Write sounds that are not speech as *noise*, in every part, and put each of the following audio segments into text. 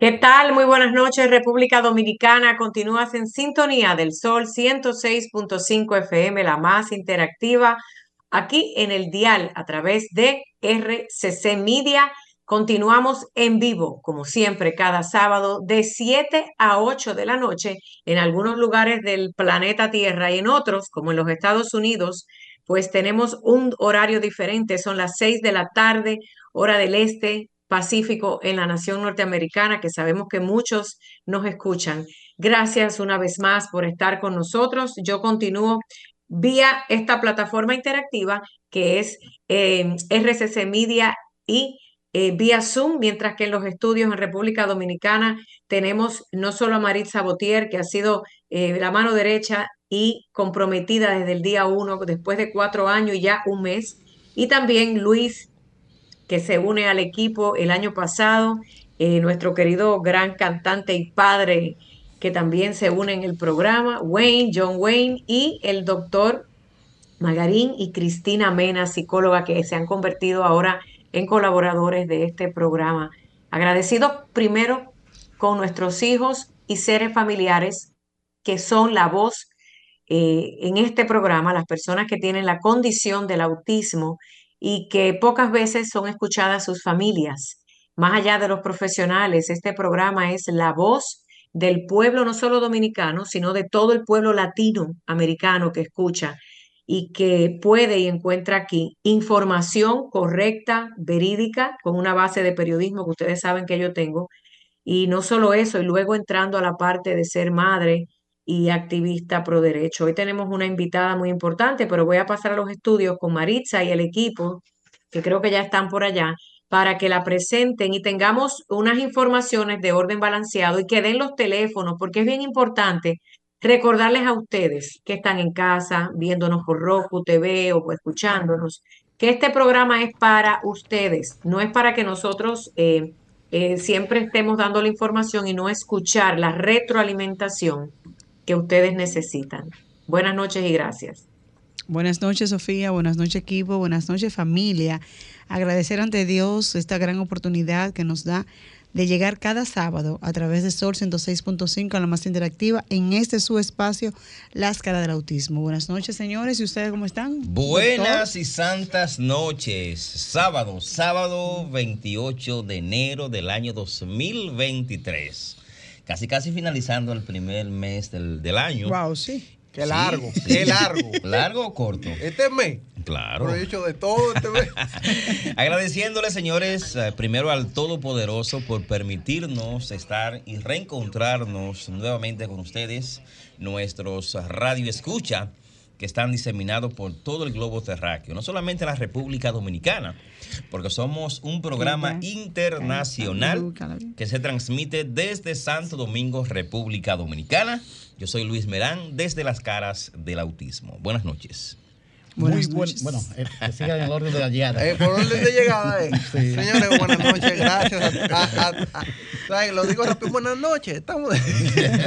¿Qué tal? Muy buenas noches, República Dominicana. Continúas en sintonía del Sol 106.5 FM, la más interactiva, aquí en el dial a través de RCC Media. Continuamos en vivo, como siempre, cada sábado de 7 a 8 de la noche en algunos lugares del planeta Tierra y en otros, como en los Estados Unidos, pues tenemos un horario diferente. Son las 6 de la tarde, hora del este, Pacífico en la nación norteamericana, que sabemos que muchos nos escuchan. Gracias una vez más por estar con nosotros. Yo continúo vía esta plataforma interactiva que es eh, RCC Media y eh, vía Zoom, mientras que en los estudios en República Dominicana tenemos no solo a Marit Sabotier, que ha sido eh, la mano derecha y comprometida desde el día uno, después de cuatro años y ya un mes, y también Luis que se une al equipo el año pasado, eh, nuestro querido gran cantante y padre que también se une en el programa, Wayne, John Wayne y el doctor Magarín y Cristina Mena, psicóloga, que se han convertido ahora en colaboradores de este programa. Agradecidos primero con nuestros hijos y seres familiares que son la voz eh, en este programa, las personas que tienen la condición del autismo y que pocas veces son escuchadas sus familias. Más allá de los profesionales, este programa es la voz del pueblo no solo dominicano, sino de todo el pueblo latinoamericano que escucha y que puede y encuentra aquí información correcta, verídica, con una base de periodismo que ustedes saben que yo tengo. Y no solo eso, y luego entrando a la parte de ser madre, y activista pro derecho. Hoy tenemos una invitada muy importante, pero voy a pasar a los estudios con Maritza y el equipo, que creo que ya están por allá, para que la presenten y tengamos unas informaciones de orden balanceado y que den los teléfonos, porque es bien importante recordarles a ustedes que están en casa, viéndonos por Roku TV o escuchándonos, que este programa es para ustedes, no es para que nosotros eh, eh, siempre estemos dando la información y no escuchar la retroalimentación que ustedes necesitan. Buenas noches y gracias. Buenas noches, Sofía. Buenas noches, equipo. Buenas noches, familia. Agradecer ante Dios esta gran oportunidad que nos da de llegar cada sábado a través de Sol 106.5 a la más interactiva en este su espacio, Las Caras del Autismo. Buenas noches, señores. ¿Y ustedes cómo están? Buenas y santas noches. Sábado, sábado 28 de enero del año 2023 casi casi finalizando el primer mes del, año. Wow, sí. Qué largo, qué largo. *laughs* ¿Largo o corto? Este mes. Claro. Por hecho de todo este mes. *laughs* Agradeciéndole, señores, eh, primero al Todopoderoso por permitirnos estar y reencontrarnos nuevamente con ustedes, nuestros radio escucha que están diseminados por todo el globo terráqueo, no solamente en la República Dominicana, porque somos un programa internacional que se transmite desde Santo Domingo, República Dominicana. Yo soy Luis Merán, desde las caras del autismo. Buenas noches. Muy bueno. Bueno, eh, que siga en el orden de la llegada. Eh, por orden de llegada, eh. Señores, buenas noches. Gracias. lo digo rápido. Buenas noches. Estamos.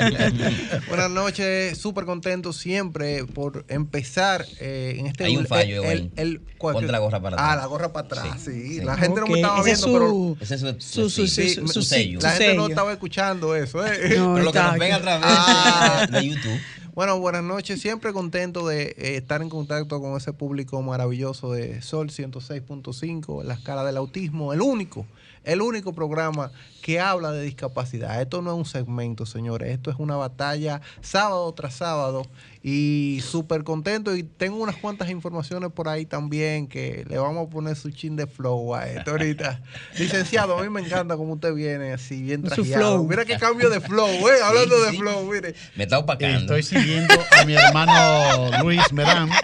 *laughs* buenas noches. Súper contento siempre por empezar eh, en este. Hay un fallo, el, el, Ponte la gorra para atrás. Ah, la gorra para atrás. Sí. La gente no me estaba viendo, pero. Ese es su, su, su, sello. La gente no estaba escuchando eso, ¿eh? pero lo que nos ven a través ah. de YouTube. Bueno, buenas noches. Siempre contento de eh, estar en contacto con ese público maravilloso de Sol 106.5, Las Caras del Autismo, el único, el único programa que habla de discapacidad. Esto no es un segmento, señores. Esto es una batalla sábado tras sábado y súper contento. Y tengo unas cuantas informaciones por ahí también que le vamos a poner su chin de flow a esto ahorita. *laughs* Licenciado, a mí me encanta cómo usted viene así, bien trajeado. Mira qué cambio de flow, ¿eh? Hablando de flow, mire. Me está opacando. Estoy siguiendo a mi hermano Luis Merán. *laughs*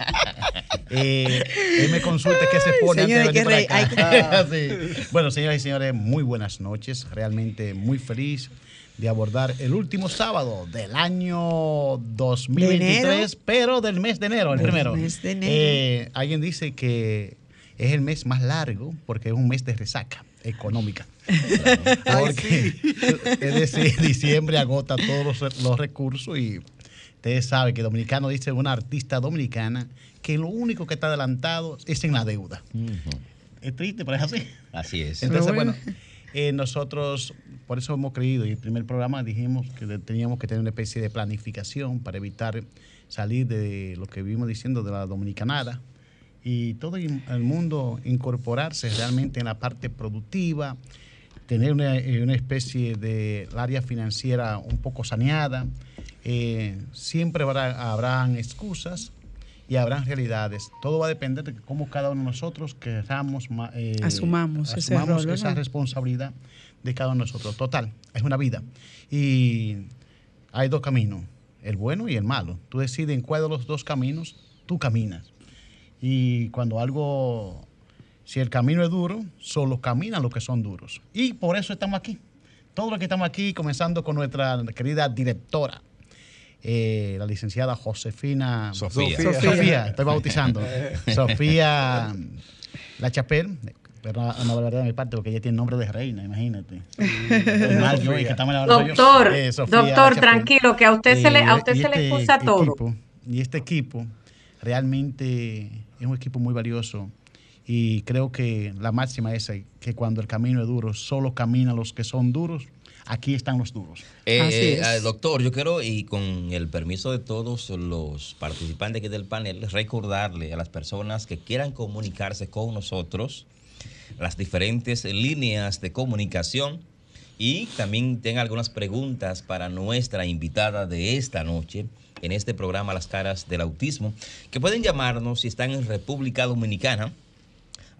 Eh, él me consulta qué se pone antes de venir para acá. *laughs* Bueno, señoras y señores, muy buenas noches. Realmente muy feliz de abordar el último sábado del año 2023, pero del mes de enero, el Del primero. mes de enero. Eh, alguien dice que es el mes más largo porque es un mes de resaca económica. *laughs* Porque, es decir, diciembre agota todos los, los recursos y ustedes saben que Dominicano dice una artista dominicana que lo único que está adelantado es en la deuda. Es triste, pero es así. Así es. Entonces, bueno. bueno, eh, nosotros por eso hemos creído, y el primer programa dijimos que teníamos que tener una especie de planificación para evitar salir de lo que vivimos diciendo de la dominicanada y todo el mundo incorporarse realmente en la parte productiva, tener una, eh, una especie de área financiera un poco saneada. Eh, siempre habrá, habrán excusas y habrán realidades. Todo va a depender de cómo cada uno de nosotros queramos eh, Asumamos ese asumamos rol, esa responsabilidad de cada uno de nosotros. Total, es una vida. Y hay dos caminos, el bueno y el malo. Tú decides en cuál de los dos caminos tú caminas. Y cuando algo, si el camino es duro, solo caminan los que son duros. Y por eso estamos aquí. Todos los que estamos aquí, comenzando con nuestra querida directora, eh, la licenciada Josefina Sofía. Sofía, Sofía. estoy bautizando. *laughs* Sofía La Chapelle. Pero una barbaridad de mi parte, porque ella tiene nombre de reina, imagínate. Mal yo, que. Doctor, Eh, Sofía doctor, La tranquilo, que a usted se le, a usted se le este excusa todo. equipo- y este equipo realmente es un equipo muy valioso. Y creo que la máxima es que cuando el camino es duro, solo caminan los que son duros. Aquí están los duros. Eh, Así eh, es. eh, doctor, yo quiero, y con el permiso de todos los participantes aquí del panel, recordarle a las personas que quieran comunicarse con nosotros las diferentes líneas de comunicación y también tengan algunas preguntas para nuestra invitada de esta noche en este programa Las Caras del Autismo, que pueden llamarnos si están en República Dominicana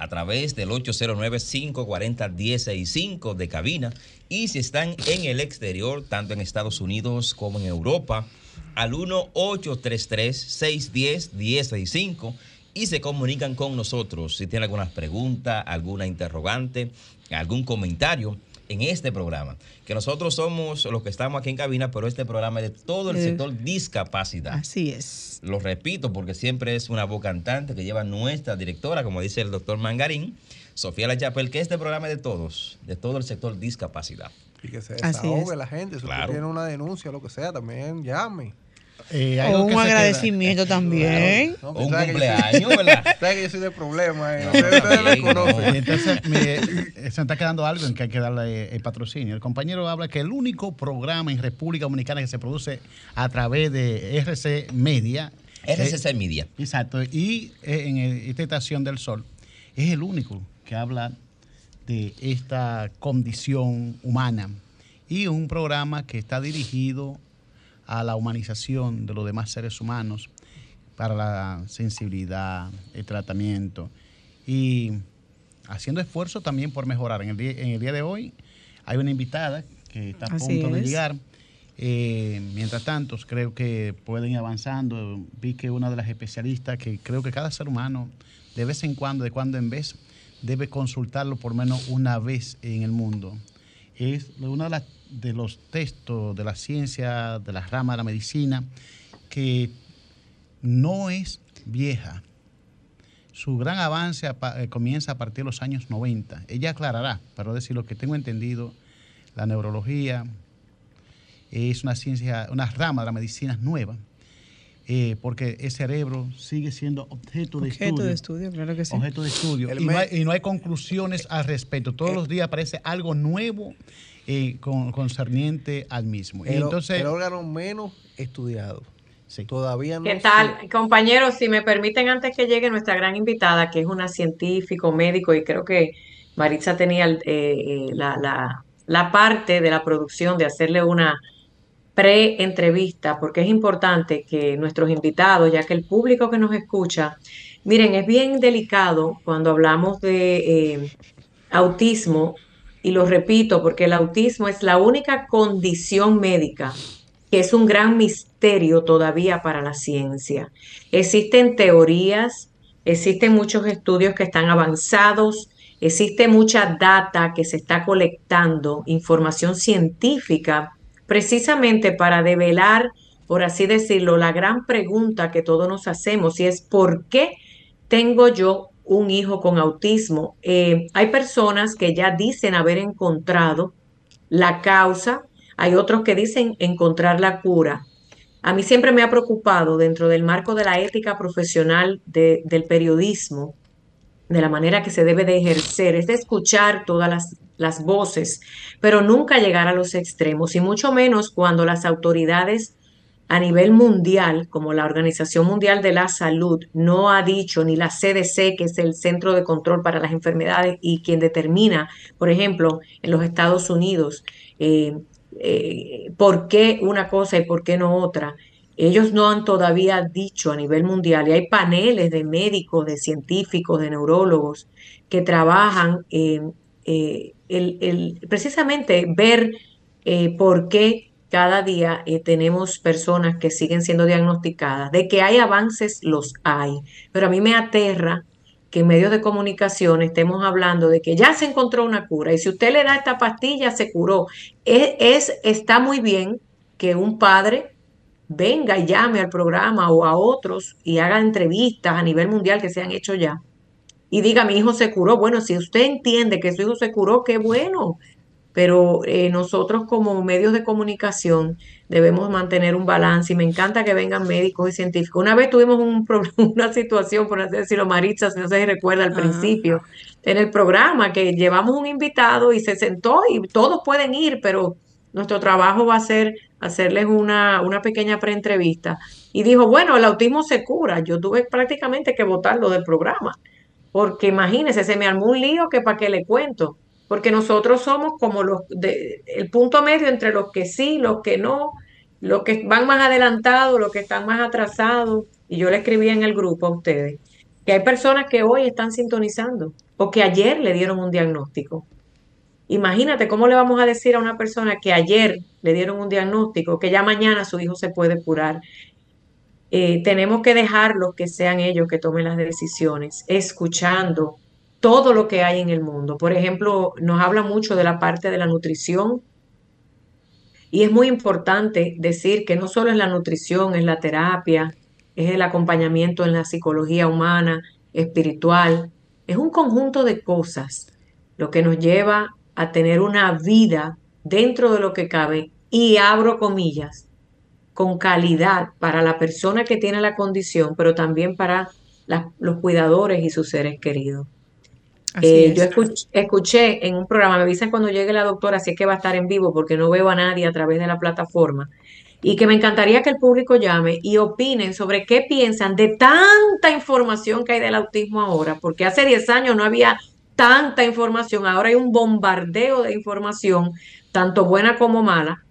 a través del 809-540-165 de cabina. Y si están en el exterior, tanto en Estados Unidos como en Europa, al 1-833-610-165 y se comunican con nosotros. Si tienen alguna pregunta, alguna interrogante, algún comentario en este programa. Que nosotros somos los que estamos aquí en cabina, pero este programa es de todo el Eh, sector discapacidad. Así es. Lo repito porque siempre es una voz cantante que lleva nuestra directora, como dice el doctor Mangarín, Sofía La Chapel, que este programa es de todos, de todo el sector discapacidad. Y que se desahogue es. la gente. Si Claro. usted tiene una denuncia, lo que sea, también llame. Eh, O un agradecimiento también. No, un que yo cumpleaños, *laughs* ¿verdad? que yo soy de problema. Eh. No, Ustedes me conocen. Entonces me- eh, se está quedando algo en que hay que darle eh, el patrocinio. El compañero habla que el único programa en República Dominicana que se produce a través de RC Media. RCC Media. Exacto. Y eh, en el- esta estación del sol es el único que habla de esta condición humana. Y un programa que está dirigido a la humanización de los demás seres humanos para la sensibilidad, el tratamiento y haciendo esfuerzo también por mejorar. En el día, en el día de hoy hay una invitada que está a Así punto de llegar. Eh, mientras tanto, creo que pueden ir avanzando. Vi que una de las especialistas, que creo que cada ser humano, de vez en cuando, de cuando en vez, debe consultarlo por menos una vez en el mundo. Es uno de, las- de los textos de la ciencia, de las ramas de la medicina, que no es vieja. Su gran avance eh, comienza a partir de los años 90. Ella aclarará, pero decir lo que tengo entendido, la neurología es una ciencia, una rama de la medicina nueva, eh, porque el cerebro sigue siendo objeto de Objeto estudio. de estudio, claro que sí. Objeto de estudio. Y no, hay, y no hay conclusiones al respecto. Todos los días aparece algo nuevo eh, con, concerniente al mismo. Y El, entonces, el órgano menos estudiado. sí. Todavía no ¿Qué tal? Compañeros, si me permiten, antes que llegue nuestra gran invitada, que es una científico, médico, y creo que Maritza tenía eh, eh, la, la- la parte de la producción de hacerle una pre-entrevista, porque es importante que nuestros invitados, ya que el público que nos escucha, miren, es bien delicado cuando hablamos de eh, autismo, y lo repito, porque el autismo es la única condición médica que es un gran misterio todavía para la ciencia. Existen teorías, existen muchos estudios que están avanzados, existe mucha data que se está colectando, información científica precisamente para develar, por así decirlo, la gran pregunta que todos nos hacemos y es ¿por qué tengo yo un hijo con autismo? Eh, hay personas que ya dicen haber encontrado la causa, hay otros que dicen encontrar la cura. A mí siempre me ha preocupado dentro del marco de la ética profesional del periodismo, de la manera que se debe de ejercer, es de escuchar todas las, las voces, pero nunca llegar a los extremos, y mucho menos cuando las autoridades a nivel mundial, como la Organización Mundial de la Salud, no ha dicho, ni la CDC, que es el Centro de Control para las Enfermedades y quien determina, por ejemplo, en los Estados Unidos, eh, eh, por qué una cosa y por qué no otra. Ellos no han todavía dicho a nivel mundial, y hay paneles de médicos, de científicos, de neurólogos que trabajan eh, precisamente ver eh, por qué cada día tenemos personas que siguen siendo diagnosticadas. De que hay avances, los hay. Pero a mí me aterra que en medios de comunicación estemos hablando de que ya se encontró una cura y si usted le da esta pastilla se curó. Es, está muy bien que un padre venga y llame al programa o a otros y haga entrevistas a nivel mundial que se han hecho ya y diga mi hijo se curó. Bueno, si usted entiende que su hijo se curó, qué bueno pero eh, nosotros como medios de comunicación debemos mantener un balance y me encanta que vengan médicos y científicos. Una vez tuvimos un *laughs* una situación, por así decirlo, Maritza, si no se recuerda al principio, en el programa, que llevamos un invitado y se sentó y todos pueden ir, pero nuestro trabajo va a ser hacerles una, una pequeña preentrevista. Y dijo, bueno, el autismo se cura. Yo tuve prácticamente que votarlo del programa, porque imagínense, se me armó un lío que para qué le cuento porque nosotros somos como los de, el punto medio entre los que sí, los que no, los que van más adelantados, los que están más atrasados. Y yo le escribí en el grupo a ustedes que hay personas que hoy están sintonizando o que ayer le dieron un diagnóstico. Imagínate cómo le vamos a decir a una persona que ayer le dieron un diagnóstico, que ya mañana su hijo se puede curar. Eh, tenemos que dejarlos que sean ellos que tomen las decisiones, escuchando, todo lo que hay en el mundo. Por ejemplo, nos habla mucho de la parte de la nutrición y es muy importante decir que no solo es la nutrición, es la terapia, es el acompañamiento en la psicología humana, espiritual, es un conjunto de cosas lo que nos lleva a tener una vida dentro de lo que cabe y abro comillas, con calidad para la persona que tiene la condición, pero también para los cuidadores y sus seres queridos. Eh, yo escuché, en un programa, me avisan cuando llegue la doctora si es que va a estar en vivo porque no veo a nadie a través de la plataforma y que me encantaría que el público llame y opinen sobre qué piensan de tanta información que hay del autismo ahora, porque hace 10 años no había tanta información, ahora hay un bombardeo de información, tanto buena como mala.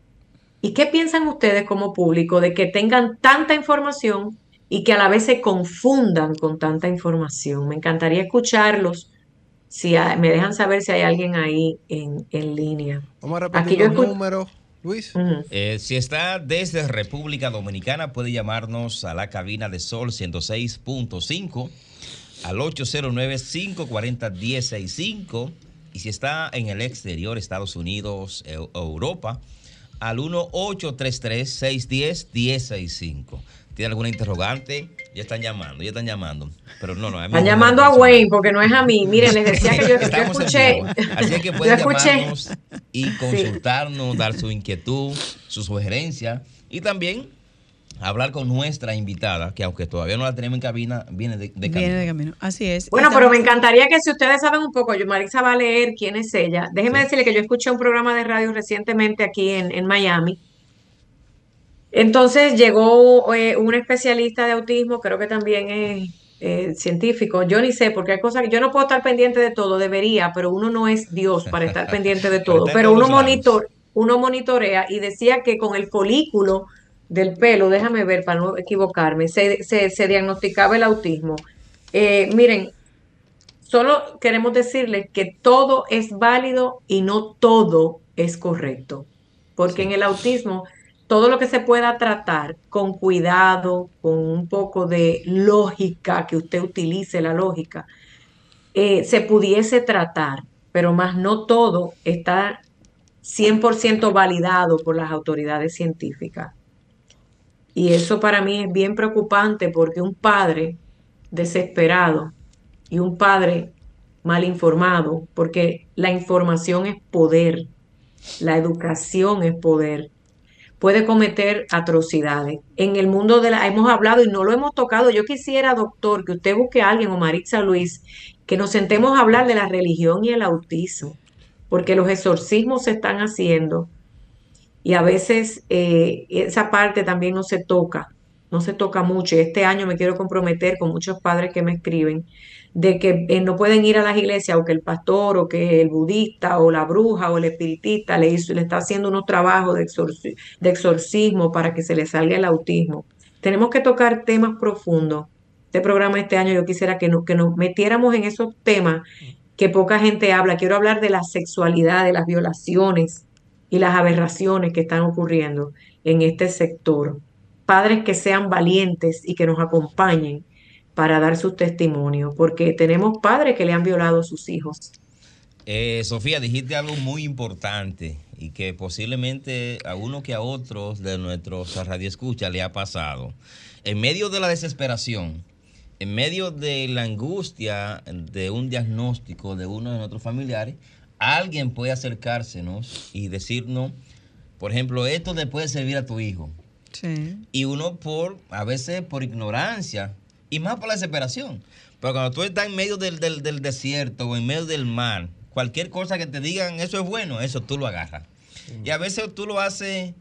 ¿Y qué piensan ustedes como público de que tengan tanta información y que a la vez se confundan con tanta información? Me encantaría escucharlos si me dejan saber si hay alguien ahí en, línea. Vamos a repetir los números. Luis. Eh, si está desde República Dominicana, puede llamarnos a la cabina de Sol 106.5 al 809-540-165. Y si está en el exterior, Estados Unidos, Europa, al 1-833-610-165 tiene alguna interrogante, ya están llamando, ya están llamando. Pero no, no. Están llamando a Wayne porque no es a mí. Miren, les decía que yo, escuché. Así que *laughs* pueden llamarnos y consultarnos, dar su inquietud, su sugerencia y también hablar con nuestra invitada, que aunque todavía no la tenemos en cabina, viene de, camino. Viene de camino, así es. Bueno, pero me encantaría que si ustedes saben un poco, yo Marisa va a leer quién es ella. Déjeme decirle que yo escuché un programa de radio recientemente aquí en, en Miami entonces llegó eh, un especialista de autismo, creo que también es eh, científico, yo ni sé, porque hay cosas que yo no puedo estar pendiente de todo, debería, pero uno no es Dios para estar *laughs* pendiente de todo, pero uno, monitor, uno monitorea y decía que con el folículo del pelo, déjame ver para no equivocarme, se, se, diagnosticaba el autismo. Eh, miren, solo queremos decirles que todo es válido y no todo es correcto, porque en el autismo todo lo que se pueda tratar con cuidado, con un poco de lógica, que usted utilice la lógica, eh, se pudiese tratar, pero más no todo está 100% validado por las autoridades científicas. Y eso para mí es bien preocupante porque un padre desesperado y un padre mal informado, porque la información es poder, la educación es poder, puede cometer atrocidades. En el mundo de la, hemos hablado y no lo hemos tocado. Yo quisiera, doctor, que usted busque a alguien o Maritza Luis, que nos sentemos a hablar de la religión y el autismo, porque los exorcismos se están haciendo y a veces eh, esa parte también no se toca, no se toca mucho. Y este año me quiero comprometer con muchos padres que me escriben de que eh, no pueden ir a las iglesias o que el pastor o que el budista o la bruja o el espiritista le, hizo, le está haciendo unos trabajos de, exorcismo para que se le salga el autismo. Tenemos que tocar temas profundos. Este programa este año yo quisiera que, que nos metiéramos en esos temas que poca gente habla. Quiero hablar de la sexualidad, de las violaciones y las aberraciones que están ocurriendo en este sector. Padres que sean valientes y que nos acompañen para dar sus testimonios, porque tenemos padres que le han violado a sus hijos. Eh, Sofía, dijiste algo muy importante y que posiblemente a uno que a otros de nuestros radioescuchas le ha pasado. En medio de la desesperación, en medio de la angustia de un diagnóstico de uno de nuestros familiares, alguien puede acercársenos y decirnos, por ejemplo, esto le puede servir a tu hijo. Sí. Y uno por, a veces por ignorancia, y más por la desesperación. Pero cuando tú estás en medio del, desierto o en medio del mar, cualquier cosa que te digan, eso es bueno, eso tú lo agarras. Y a veces tú lo haces...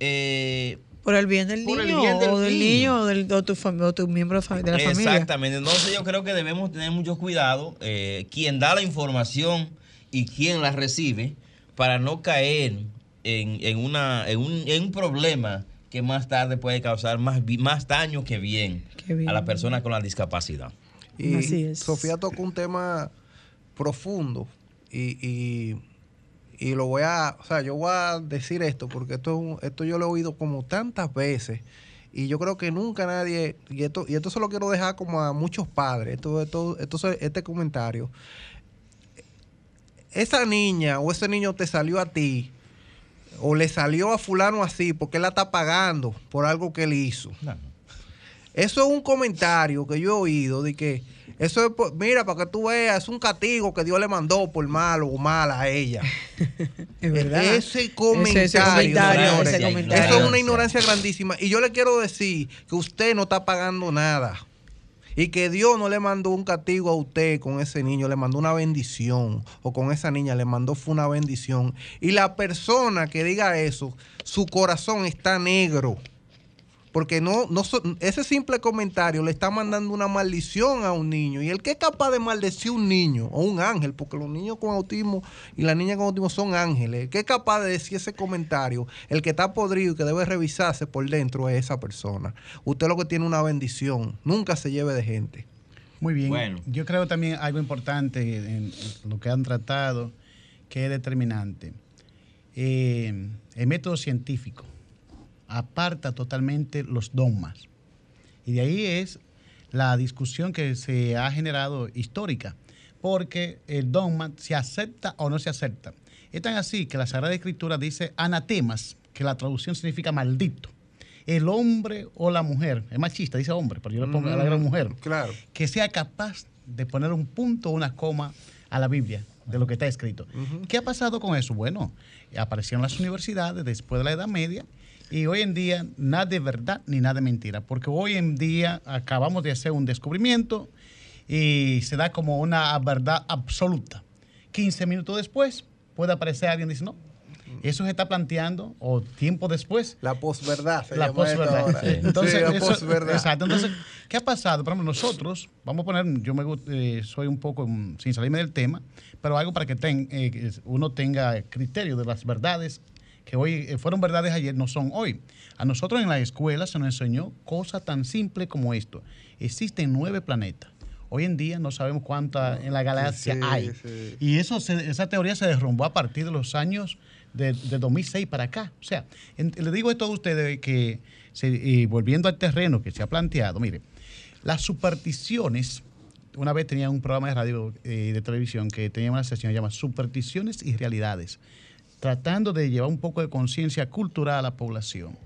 Eh, por el bien del niño, o del niño, o, del, tu, o tu miembro de la familia. Exactamente. Entonces yo creo que debemos tener mucho cuidado. Eh, quien da la información y quien la recibe para no caer en, una, en, un, en un problema que más tarde puede causar más, más daño que bien, a la persona con la discapacidad. Y Sofía tocó un tema profundo y, y, lo voy a, o sea, yo voy a decir esto porque esto, esto yo lo he oído como tantas veces y yo creo que nunca nadie, y esto, y esto se lo quiero dejar como a muchos padres, esto, esto, esto, este comentario, esa niña o ese niño te salió a ti o le salió a fulano así porque él la está pagando por algo que él hizo. Eso es un comentario que yo he oído de que eso es, mira, para que tú veas, es un castigo que Dios le mandó por malo o mala a ella. *laughs* es verdad. Ese comentario, eso es una ignorancia grandísima. Y yo le quiero decir que usted no está pagando nada. Y que Dios no le mandó un castigo a usted con ese niño, le mandó una bendición. O con esa niña le mandó fue una bendición. Y la persona que diga eso, su corazón está negro. Porque no, no ese simple comentario le está mandando una maldición a un niño. Y el que es capaz de maldecir un niño o un ángel, porque los niños con autismo y las niñas con autismo son ángeles, el que es capaz de decir ese comentario, el que está podrido y que debe revisarse por dentro es esa persona. Usted lo que tiene una bendición, nunca se lleve de gente. Muy bien. Bueno. Yo creo también algo importante en lo que han tratado, que es determinante. Eh, el método científico aparta totalmente los dogmas. Y de ahí es la discusión que se ha generado histórica, porque el dogma se acepta o no se acepta. Es tan así que la Sagrada Escritura dice anatemas, que la traducción significa maldito. El hombre o la mujer, es machista, dice hombre, pero yo le pongo a la gran mujer, claro. que sea capaz de poner un punto o una coma a la Biblia de lo que está escrito. ¿Qué ha pasado con eso? Bueno, aparecieron las universidades después de la Edad Media y hoy en día nada de verdad ni nada de mentira, porque hoy en día acabamos de hacer un descubrimiento y se da como una verdad absoluta. 15 minutos después puede aparecer alguien y dice, no, eso se está planteando, o tiempo después. La posverdad. La posverdad. Entonces, Exacto. Entonces, ¿qué ha pasado? Por ejemplo, nosotros, vamos a poner, yo me eh, soy un poco, mm, sin salirme del tema, pero algo para que eh, uno tenga criterio de las verdades que hoy eh, fueron verdades ayer, no son hoy. A nosotros en la escuela se nos enseñó cosas tan simples como esto. Existen nueve planetas. Hoy en día no sabemos cuántas en la galaxia hay. Y eso esa teoría se derrumbó a partir de los años de, 2006 para acá. O sea, le digo esto a ustedes que, y volviendo al terreno que se ha planteado, mire, las supersticiones, una vez tenía un programa de radio y eh, de televisión que tenía una sesión llamada Supersticiones y Realidades tratando de llevar un poco de conciencia cultural a la población.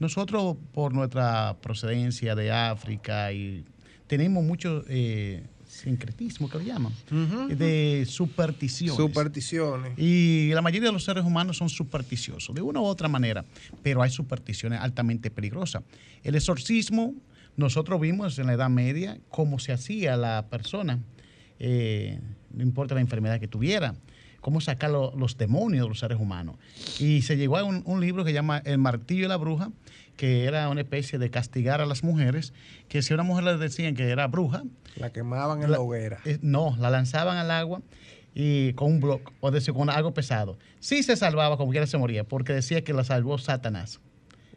Nosotros, por nuestra procedencia de África, y tenemos mucho eh, sincretismo, que lo llaman, de supersticiones. Supersticiones. Y la mayoría de los seres humanos son supersticiosos, de una u otra manera, pero hay supersticiones altamente peligrosas. El exorcismo, nosotros vimos en la Edad Media cómo se hacía la persona, eh, no importa la enfermedad que tuviera, cómo sacar lo- los demonios de los seres humanos. Y se llegó a un, un libro que se llama El martillo y la bruja, que era una especie de castigar a las mujeres, que si a una mujer le decían que era bruja, La quemaban en la- la hoguera. eh, no, la lanzaban al agua y con un bloque, o decir, con algo pesado. Sí se salvaba, como quiera se moría, porque decía que la salvó Satanás.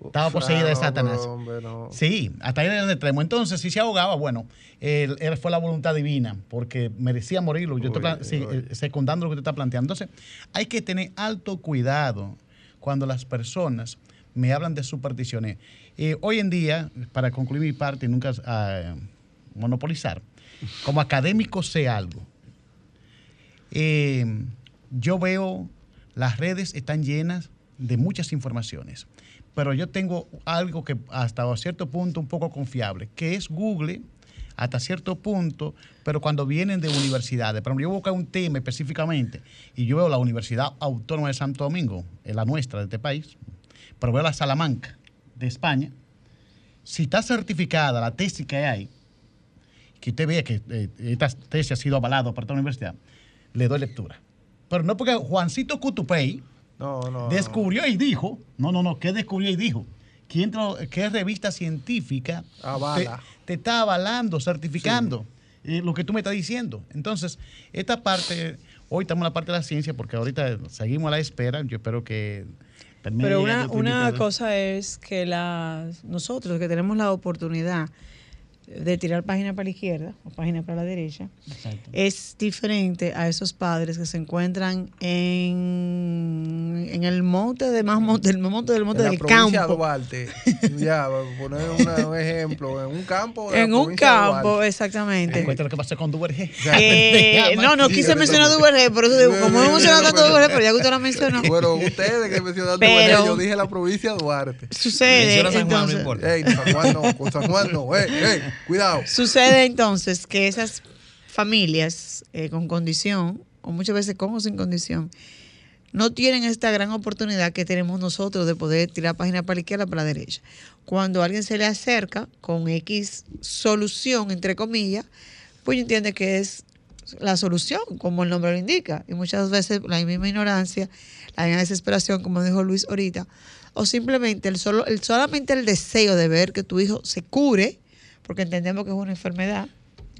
Estaba poseída de Ah, no, Satanás. pero, hombre, no. Sí, hasta ahí en el extremo. Entonces, si se ahogaba, bueno, él, él fue la voluntad divina, porque merecía morirlo. Yo estoy Uy, sí, uy. eh, secundando lo que usted está planteando. Entonces, hay que tener alto cuidado cuando las personas me hablan de supersticiones. Eh, hoy en día, para concluir mi parte y nunca ah, monopolizar, como académico sé algo. Eh, yo veo las redes están llenas de muchas informaciones, pero yo tengo algo que hasta cierto punto un poco confiable, que es Google hasta cierto punto, pero cuando vienen de universidades, pero yo busco un tema específicamente y yo veo la Universidad Autónoma de Santo Domingo, es la nuestra de este país, pero veo la Salamanca de España, si está certificada la tesis que hay, que usted vea que eh, esta tesis ha sido avalada por esta universidad, le doy lectura. Pero no porque Juancito Cutupey No, no. descubrió y dijo, no, no, no, ¿qué descubrió y dijo? ¿Quién ¿Qué revista científica te, está avalando, certificando eh, lo que tú me estás diciendo? Entonces, esta parte, hoy estamos en la parte de la ciencia porque ahorita seguimos a la espera, yo espero que... termine Pero una, una cosa es que las nosotros que tenemos la oportunidad de tirar página para la izquierda o página para la derecha, Exacto. es diferente a esos padres que se encuentran en, en el monte de más monte, el monte del monte en la del provincia de campo. Duarte. *laughs* ya, para poner una- un ejemplo, en un campo. de la En un campo, exactamente. Cuenta lo que pasó con Duvergé. *laughs* Eh, no, no quise mencionar Duvergé, por eso digo, como hemos mencionado tanto Duvergé, pero ya que usted lo mencionó, Bueno, ustedes que mencionaron Pero- Duarte, yo dije la provincia de Duarte. sucede Menciona San Juan, no entonces, importa. Ey, San Juan no, con San Juan no. Ey, ey, cuidado. Sucede entonces que esas familias eh, con condición, o muchas veces con o sin condición, no tienen esta gran oportunidad que tenemos nosotros de poder tirar página para la izquierda para la derecha. Cuando alguien se le acerca con X solución, entre comillas, pues entiende que es la solución, como el nombre lo indica. Y muchas veces la misma ignorancia, la misma desesperación, como dijo Luis ahorita, o simplemente el solo, el, solamente el deseo de ver que tu hijo se cure, porque entendemos que es una enfermedad,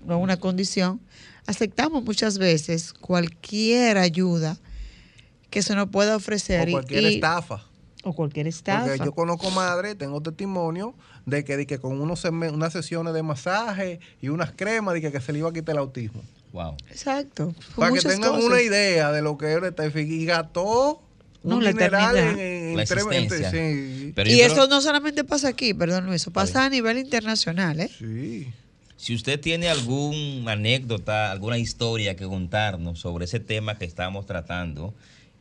no es una condición, aceptamos muchas veces cualquier ayuda que se nos pueda ofrecer. O cualquier y- estafa. O cualquier estafa. Porque yo conozco madre, tengo testimonio de que, de que con unos, unas sesiones de masaje y unas cremas, de que, que se le iba a quitar el autismo. Wow. Exacto. Para que tengan cosas. una idea de lo que era esta y gastó No, un la en, en La tres- existencia. sí. Pero Y eso creo- no solamente pasa aquí, perdón Luis, eso pasa a nivel internacional, ¿eh? Sí. Si usted tiene alguna anécdota, alguna historia que contarnos sobre ese tema que estamos tratando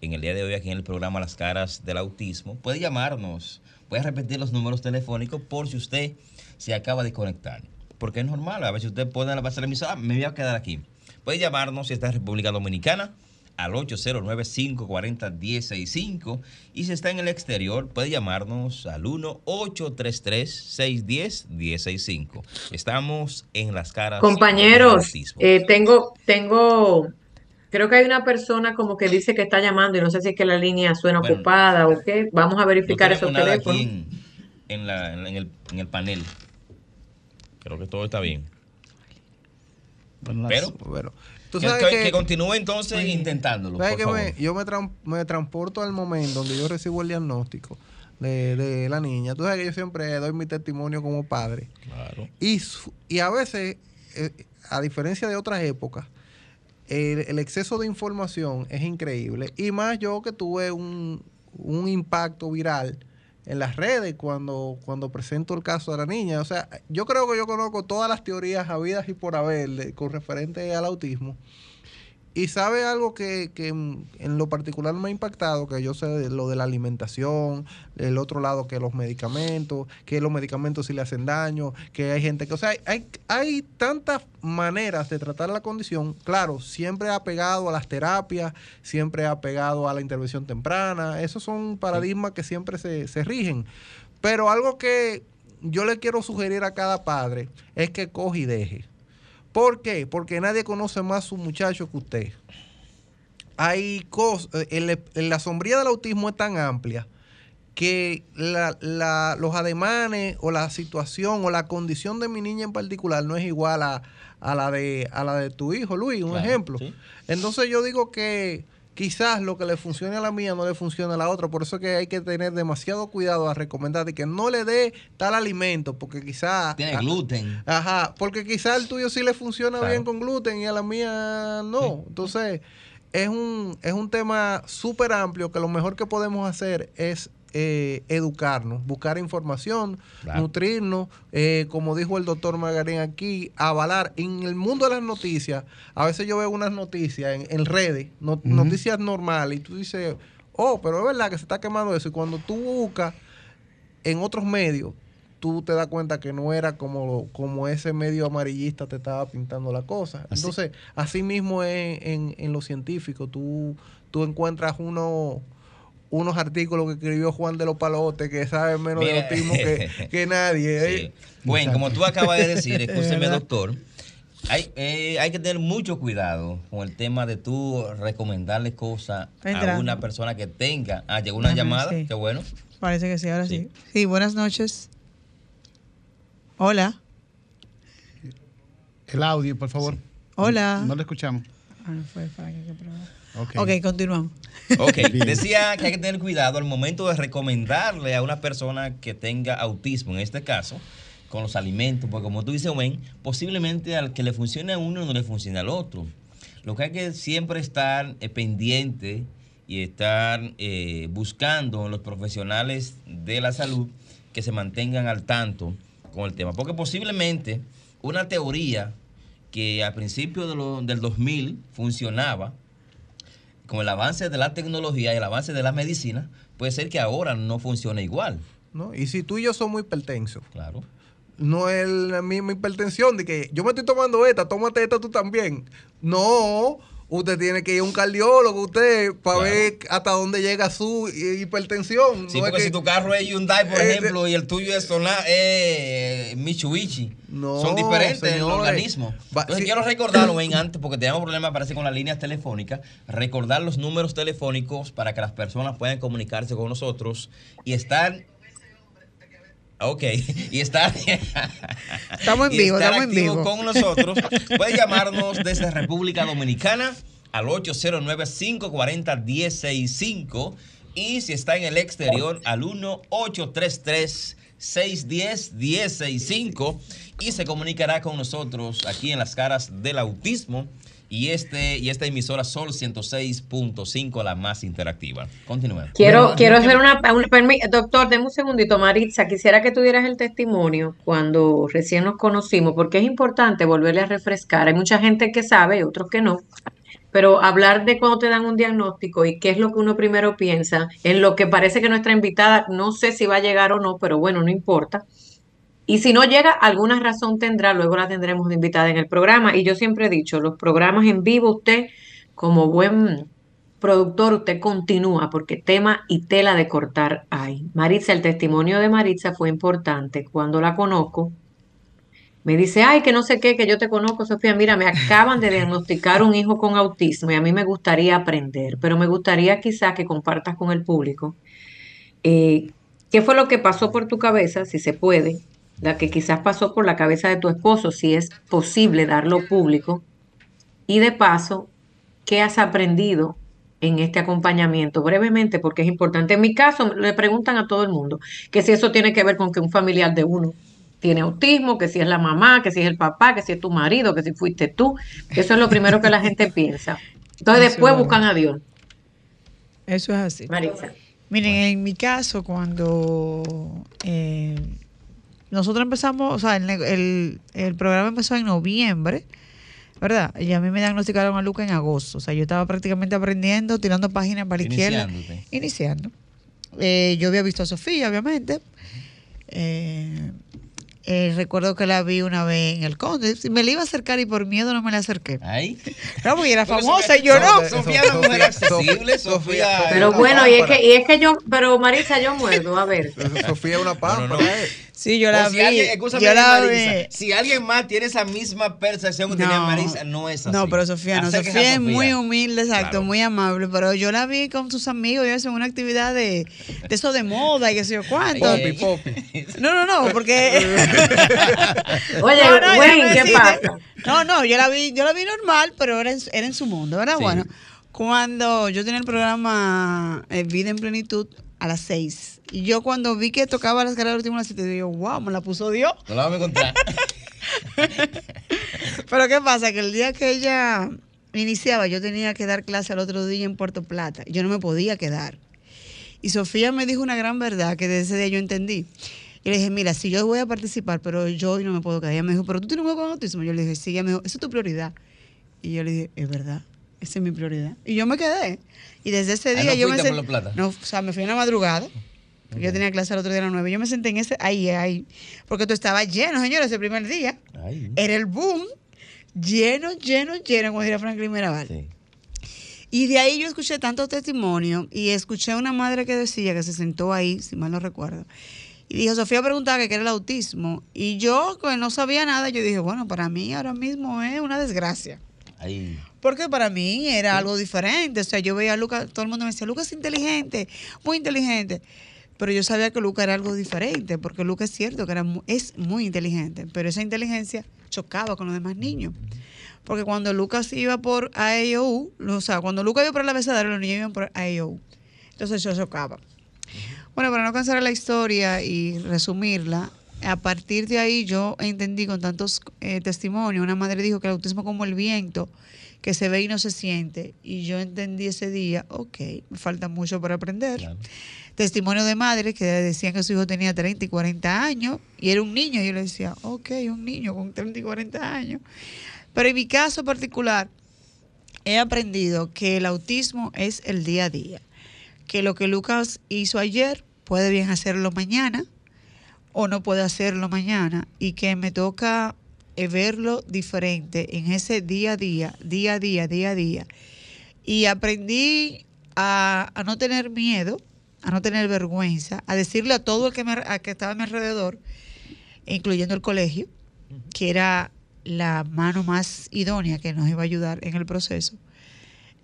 en el día de hoy aquí en el programa Las Caras del Autismo, puede llamarnos. Voy a repetir los números telefónicos por si usted se acaba de conectar. Porque es normal, a veces usted puede pasar la emisora, "Ah, me voy a quedar aquí. Puede llamarnos si está en República Dominicana al 809-540-165 y si está en el exterior puede llamarnos al 1-833-610-165. Estamos en las caras Compañeros, eh, tengo, tengo, creo que hay una persona como que dice que está llamando y no sé si es que la línea suena Bueno, ocupada o qué. Vamos a verificar esos nada teléfonos. aquí en, en la- en el, en el panel. Creo que todo está bien. Pero Bueno, tú que, sabes que- que, que continúe entonces intentándolo, ¿sabes por que favor. me- yo me, me transporto al momento donde yo recibo el diagnóstico de, de la niña. Tú sabes que yo siempre doy mi testimonio como padre. Claro. Y, y a veces, eh, a diferencia de otras épocas, el, el exceso de información es increíble. Y más yo que tuve un, un impacto viral en las redes cuando, cuando presento el caso de la niña. O sea, yo creo que yo conozco todas las teorías habidas y por haber con referente al autismo. Y sabe algo que, que en lo particular me ha impactado, que yo sé lo de la alimentación, el otro lado que los medicamentos, que los medicamentos sí le hacen daño, que hay gente que, o sea, hay, hay tantas maneras de tratar la condición, claro, siempre apegado a las terapias, siempre apegado a la intervención temprana, esos son paradigmas que siempre se, se rigen. Pero algo que yo le quiero sugerir a cada padre es que coge y deje ¿Por qué? Porque nadie conoce más a su muchacho que usted. Hay cosas, eh, la sombría del autismo es tan amplia que los ademanes o la situación o la condición de mi niña en particular no es igual a, la, de, a la de tu hijo, Luis, un ejemplo. Entonces yo digo que quizás lo que le funcione a la mía no le funciona a la otra. Por eso que hay que tener demasiado cuidado a recomendar de que no le dé tal alimento, porque quizás... Tiene gluten. Ajá, porque quizás el tuyo sí le funciona bien con gluten y a la mía no. Entonces, es un, es un tema súper amplio que lo mejor que podemos hacer es eh, educarnos, buscar información, nutrirnos, eh, como dijo el doctor Magarín aquí, avalar. En el mundo de las noticias, a veces yo veo unas noticias en, redes, noticias normales, y tú dices, oh, pero es verdad que se está quemando eso. Y cuando tú buscas en otros medios, tú te das cuenta que no era como, como ese medio amarillista te estaba pintando la cosa. Entonces, así mismo es en, en lo científico, tú, tú encuentras uno unos artículos que escribió Juan de los Palotes que sabe menos de autismo *laughs* que, nadie. ¿eh? Bueno, como tú acabas de decir, *laughs* escúcheme doctor, hay, eh, hay que tener mucho cuidado con el tema de tú recomendarle cosas a una persona que tenga. Ah, llegó una llamada, qué bueno. Parece que sí, ahora sí. sí. buenas noches. Hola. El audio, por favor. Hola. No, lo escuchamos. Ah, fue Ok, continuamos. Ok, decía que hay que tener cuidado al momento de recomendarle a una persona que tenga autismo, en este caso, con los alimentos, porque como tú dices, ven, posiblemente al que le funcione a uno no le funcione al otro. Lo que hay que siempre estar eh, pendiente y estar eh, buscando los profesionales de la salud que se mantengan al tanto con el tema, porque posiblemente una teoría que al principio de del 2000 funcionaba, con el avance de la tecnología y el avance de la medicina, puede ser que ahora no funcione igual. ¿No? Y si tú y yo somos hipertensos. Claro. No es la misma hipertensión de que yo me estoy tomando esta, tómate esta tú también. No, usted tiene que ir a un cardiólogo, usted, para ver hasta dónde llega su hipertensión. Sí, porque si tu carro es Hyundai, por ejemplo, y el tuyo es eh, Mitsubishi, son diferentes en el organismo. Entonces, quiero recordarlo *coughs* en antes, porque tenemos problemas, parece, con las líneas telefónicas, recordar los números telefónicos para que las personas puedan comunicarse con nosotros y estar Ok, *laughs* y estar, estamos en vivo, estamos en vivo. con nosotros. *laughs* Puede llamarnos desde República Dominicana al 809-540-1065 y si está en el exterior al 1-833-610-1065 y se comunicará con nosotros aquí en las caras del autismo y este y esta emisora Sol 106.5 la más interactiva. Continúa. Quiero quiero hacer una, doctor, denme un segundito, Maritza, quisiera que tuvieras el testimonio cuando recién nos conocimos porque es importante volverle a refrescar. Hay mucha gente que sabe, otros que no. Pero hablar de cuando te dan un diagnóstico y qué es lo que uno primero piensa, en lo que parece que nuestra invitada, no sé si va a llegar o no, pero bueno, no importa y si no llega, alguna razón tendrá, luego la tendremos de invitada en el programa. Y yo siempre he dicho, los programas en vivo, usted como buen productor, usted continúa porque tema y tela de cortar hay. Maritza, el testimonio de Maritza fue importante. Cuando la conozco, me dice, ay, que no sé qué, que yo te conozco, Sofía. Mira, me acaban de diagnosticar un hijo con autismo y a mí me gustaría aprender, pero me gustaría quizás que compartas con el público eh, qué fue lo que pasó por tu cabeza, si se puede, la que quizás pasó por la cabeza de tu esposo, si es posible darlo público. Y de paso, ¿qué has aprendido en este acompañamiento? Brevemente, porque es importante. En mi caso, le preguntan a todo el mundo que si eso tiene que ver con que un familiar de uno tiene autismo, que si es la mamá, que si es el papá, que si es tu marido, que si fuiste tú. Eso es lo primero que la gente *laughs* piensa. Entonces después buscan a Dios. Eso es así. Marisa. Miren, en mi caso, cuando eh, nosotros empezamos, o sea, el, el, programa empezó en noviembre. ¿verdad? Y a mí me diagnosticaron a Lucas en agosto. O sea, yo estaba prácticamente aprendiendo, tirando páginas para la izquierda. Iniciando. Eh, yo había visto a Sofía, obviamente. Eh, eh, recuerdo que la vi una vez en el Conde. Me la iba a acercar y por miedo no me la acerqué. Ahí. No, porque era *laughs* famosa y yo Sofía- no. Sofía es mujer accesible, Sofía. Pero bueno, y es que, y es que yo, pero Marisa, yo muerdo, a ver. Sofía es una pámpara. No, no. Sí, yo la O si vi. alguien, escúchame, yo la Marisa, vi. si alguien más tiene esa misma percepción que tenía Marisa, no es así. No, pero Sofía, no. Sofía es Sofía. muy humilde, exacto, Claro. muy amable, pero yo la vi con sus amigos y eso en una actividad de, de eso de moda y qué sé yo cuánto. Popi, popi. No, no, no, porque *laughs* Oye, No, no, güey, no ¿qué existe. pasa? No, no, yo la vi, yo la vi normal, pero era en, su- era en su mundo, ¿verdad? Sí. Bueno, cuando yo tenía el programa eh, Vida en Plenitud a las seis, y yo cuando vi que tocaba las caras del último a siete, digo, wow, me la puso Dios. No la vamos a encontrar. *laughs* Pero ¿qué pasa? Que el día que ella iniciaba, yo tenía que dar clase al otro día en Puerto Plata. Yo no me podía quedar. Y Sofía me dijo una gran verdad que desde ese día yo entendí. Y le dije, mira, si yo voy a participar, pero yo hoy no me puedo quedar. Ella me dijo, pero tú tienes un hijo con autismo. Yo le dije, sí, ella me dijo, esa es tu prioridad. Y yo le dije, es verdad, esa es mi prioridad. Y yo me quedé. Y desde ese Ah, día ¿no yo me a. Puerto Plata? No, o sea, me fui en la madrugada. Porque Yo tenía clase el otro día a las nueve. Yo me senté en ese, ahí, ahí. Porque tú estabas lleno, señores, ese primer día. Ay. Era el boom. Lleno, lleno, lleno, como diría Franklin Mirabal. Sí. Y de ahí yo escuché tantos testimonios y escuché a una madre que decía que se sentó ahí, si mal no recuerdo. Y dijo, Sofía preguntaba que qué era el autismo. Y yo, que no sabía nada, yo dije, bueno, para mí ahora mismo es una desgracia. Ay. Porque para mí era algo diferente. O sea, yo veía a Lucas, todo el mundo me decía, Lucas es inteligente, muy inteligente. Pero yo sabía que Lucas era algo diferente, porque Lucas es cierto que era, es muy inteligente, pero esa inteligencia chocaba con los demás niños. Porque cuando Lucas iba por AEOU, o sea, cuando Lucas iba por el abecedario, los niños iban por AEOU. Entonces eso chocaba. Bueno, para no cansar la historia y resumirla, a partir de ahí yo entendí con tantos eh, testimonios, una madre dijo que el autismo es como el viento, que se ve y no se siente. Y yo entendí ese día, ok, me falta mucho para aprender. Claro. Testimonio de madres que decían que su hijo tenía 30 y 40 años y era un niño. Y yo le decía, ok, un niño con 30 y 40 años. Pero en mi caso particular, he aprendido que el autismo es el día a día. Que lo que Lucas hizo ayer puede bien hacerlo mañana o no puede hacerlo mañana y que me toca eh, verlo diferente en ese día a día, día a día, día a día. Y aprendí a, a no tener miedo, a no tener vergüenza, a decirle a todo el que, me, a que estaba a mi alrededor, incluyendo el colegio, que era la mano más idónea que nos iba a ayudar en el proceso,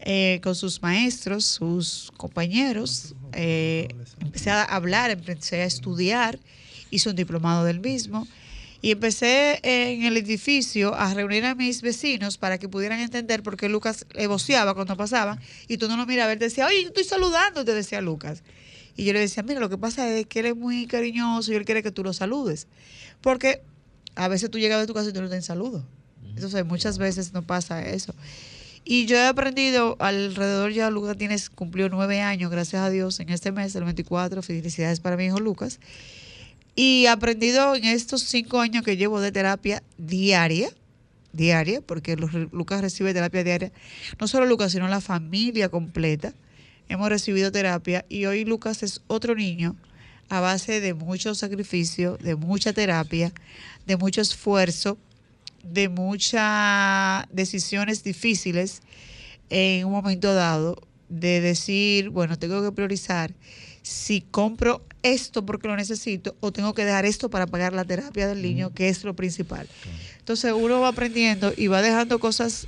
eh, con sus maestros, sus compañeros. eh, empecé a hablar, empecé a estudiar, hice un diplomado del mismo y empecé en el edificio a reunir a mis vecinos para que pudieran entender por qué Lucas eh, voceaba cuando pasaba y tú no lo mirabas, él decía, oye, yo estoy saludando, te decía Lucas. Y yo le decía, mira, lo que pasa es que él es muy cariñoso y él quiere que tú lo saludes. Porque a veces tú llegas a tu casa y tú no tienes saludo. Entonces, muchas veces no pasa eso. Y yo he aprendido alrededor ya, Lucas tienes, cumplió nueve años, gracias a Dios, en este mes, el 24, felicidades para mi hijo Lucas. Y aprendido en estos cinco años que llevo de terapia diaria, diaria, porque Lucas recibe terapia diaria, no solo Lucas, sino la familia completa. Hemos recibido terapia y hoy Lucas es otro niño a base de mucho sacrificio, de mucha terapia, de mucho esfuerzo, de muchas decisiones difíciles en un momento dado, de decir, bueno, tengo que priorizar si compro esto porque lo necesito o tengo que dejar esto para pagar la terapia del niño, que es lo principal. Entonces uno va aprendiendo y va dejando cosas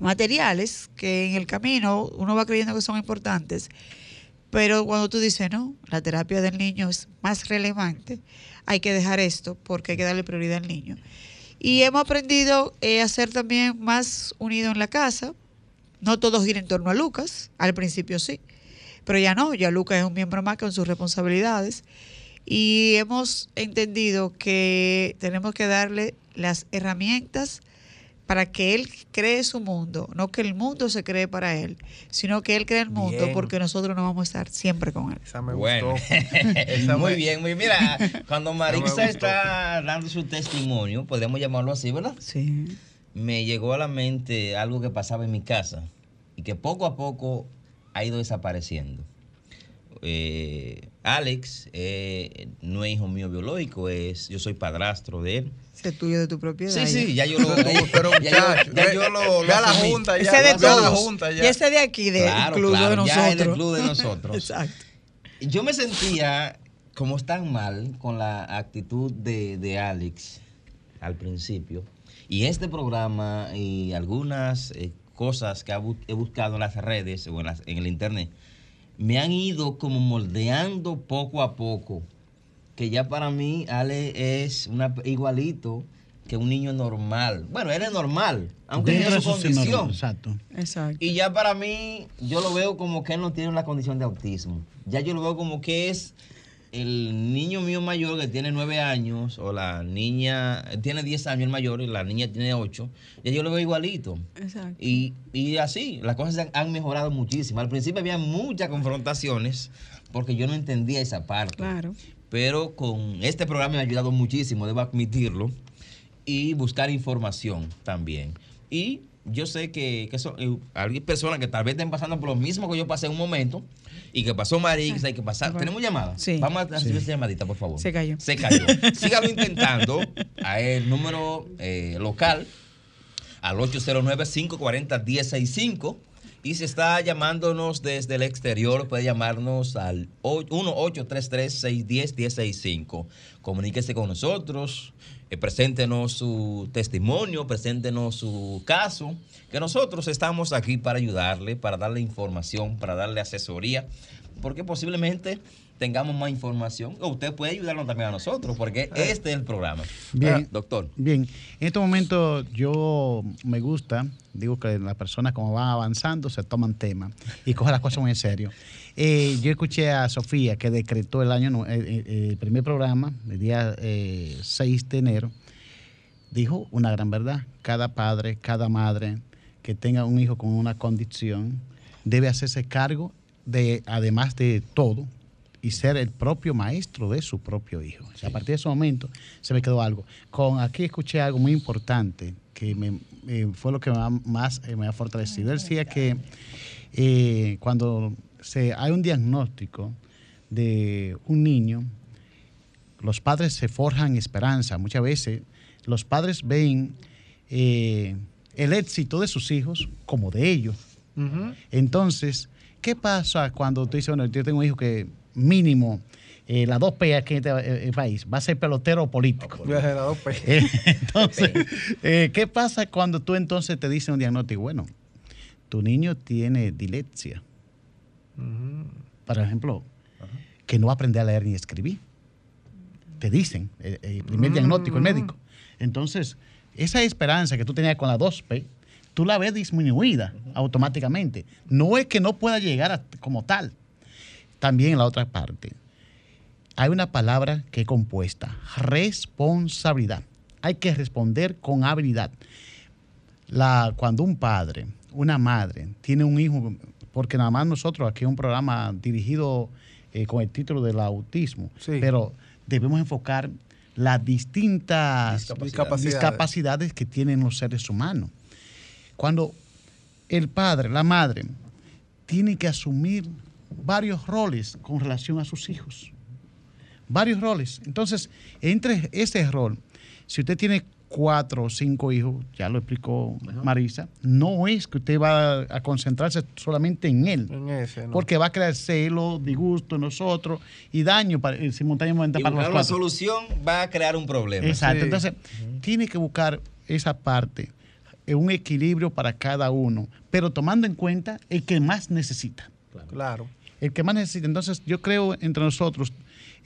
materiales que en el camino uno va creyendo que son importantes, pero cuando tú dices, no, la terapia del niño es más relevante, hay que dejar esto porque hay que darle prioridad al niño. Y hemos aprendido eh, a ser también más unidos en la casa. No todos gira en torno a Lucas, al principio sí, pero ya no, ya Lucas es un miembro más con sus responsabilidades. Y hemos entendido que tenemos que darle las herramientas para que él cree su mundo, no que el mundo se cree para él, sino que él cree el mundo Bien. porque nosotros no vamos a estar siempre con él. Esa me Bueno, gustó. *laughs* Esa muy me- bien, muy bien. Mira, *laughs* cuando gustó. está dando su testimonio, podríamos llamarlo así, ¿verdad? Sí. me llegó a la mente algo que pasaba en mi casa y que poco a poco ha ido desapareciendo. Eh, Alex eh, no es hijo mío biológico, es, yo soy padrastro de él. Es tuyo de tu propiedad. Sí, sí, ya yo *laughs* lo. pero ya yo- ya yo lo. a la junta ya, Ese de la junta Y ya. ese de aquí, del Claro, club claro, de ya nosotros. es del club de *laughs* nosotros. Exacto. Yo me sentía como tan mal con la actitud de, de Alex al principio. Y este programa y algunas eh, cosas que he buscado en las redes o en, las- en el internet me han ido como moldeando poco a poco. Que ya para mí Ale es una, igualito que un niño normal. Bueno, él es normal, aunque Dentro tiene su condición. Exacto. Exacto. Y ya para mí, yo lo veo como que él no tiene la condición de autismo. Ya yo lo veo como que es el niño mío mayor que tiene nueve años, o la niña, tiene 10 años el mayor y la niña tiene ocho. Ya yo lo veo igualito. Exacto. Y, y así, las cosas han, han mejorado muchísimo. Al principio había muchas confrontaciones porque yo no entendía esa parte. Claro. Pero con este programa me ha ayudado muchísimo, debo admitirlo, y buscar información también. Y yo sé que, que son, eh, hay personas que tal vez estén pasando por lo mismo que yo pasé en un momento y que pasó Marix, hay que pasar. Bueno. ¿Tenemos llamada? Sí. Vamos a recibir esa llamadita, por favor. Se cayó. Se cayó. *laughs* Sígalo intentando a el número eh, local al 809-540-1065. Y si está llamándonos desde el exterior, puede llamarnos al 1-833-610-1065. Comuníquese con nosotros, eh, preséntenos su testimonio, preséntenos su caso, que nosotros estamos aquí para ayudarle, para darle información, para darle asesoría, porque posiblemente tengamos más información. O usted puede ayudarnos también a nosotros, porque este es el programa. Bien. Ah, doctor. Bien, en este momento yo me gusta, digo que las personas como van avanzando se toman tema y cogen las cosas muy en serio. Eh, yo escuché a Sofía que decretó el año, eh, eh, el primer programa, el día eh, 6 de enero, dijo una gran verdad. Cada padre, cada madre que tenga un hijo con una condición debe hacerse cargo de, además de todo, y ser el propio maestro de su propio hijo. A partir de ese momento se me quedó algo. Con aquí escuché algo muy importante que me, eh, fue lo que más eh, me ha fortalecido. Él decía que eh, cuando se, hay un diagnóstico de un niño, los padres se forjan esperanza. Muchas veces los padres ven eh, el éxito de sus hijos como de ellos. Entonces, ¿qué pasa cuando tú dices, bueno, yo tengo un hijo que mínimo, eh, la 2P aquí en este eh, país, va a ser pelotero o político? La dos P. *laughs* Eh, entonces, ¿qué pasa cuando tú entonces te dicen un diagnóstico? Bueno, tu niño tiene dislexia, Ujú. por ejemplo, que no va a leer ni escribir. Te dicen, eh, el primer diagnóstico, el médico. Entonces, esa esperanza que tú tenías con la 2P, tú la ves disminuida automáticamente. No es que no pueda llegar a- como tal. También en la otra parte, hay una palabra que es compuesta, responsabilidad. Hay que responder con habilidad. La, cuando un padre, una madre, tiene un hijo, porque nada más nosotros aquí es un programa dirigido eh, con el título del autismo, Sí. pero debemos enfocar las distintas Discapacidades. Discapacidades. discapacidades que tienen los seres humanos. Cuando el padre, la madre, tiene que asumir varios roles con relación a sus hijos. Varios roles. Entonces, entre ese rol, si usted tiene cuatro o cinco hijos, ya lo explicó Marisa, no es que usted va a concentrarse solamente en él. En ese, ¿no? Porque va a crear celo, disgusto en nosotros y daño para, eh, simultáneamente Y para los buscar una cuatro. solución va a crear un problema. Exacto. Sí. Entonces, tiene que buscar esa parte, eh, un equilibrio para cada uno, pero tomando en cuenta el que más necesita. Claro. El que más necesita. Entonces, yo creo entre nosotros,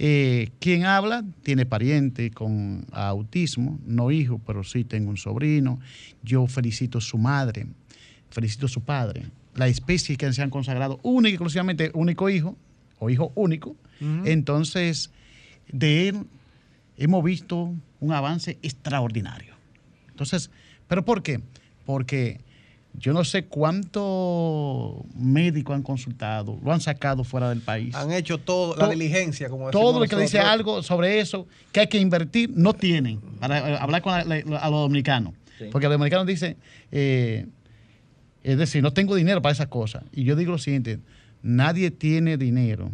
eh, quien habla tiene pariente con autismo, no hijo, pero sí tengo un sobrino. Yo felicito a su madre, felicito a su padre. La especie que se han consagrado única y exclusivamente único hijo, o hijo único. Entonces, de él hemos visto un avance extraordinario. Entonces, ¿pero por qué? Porque Yo no sé cuántos médicos han consultado, lo han sacado fuera del país. Han hecho todo, la To- diligencia, como decimos Todo lo que dice algo sobre eso, que hay que invertir, no tienen. Para eh, hablar con la- la- a los dominicanos. Sí. Porque los dominicanos dicen, eh, es decir, no tengo dinero para esas cosas. Y yo digo lo siguiente, nadie tiene dinero,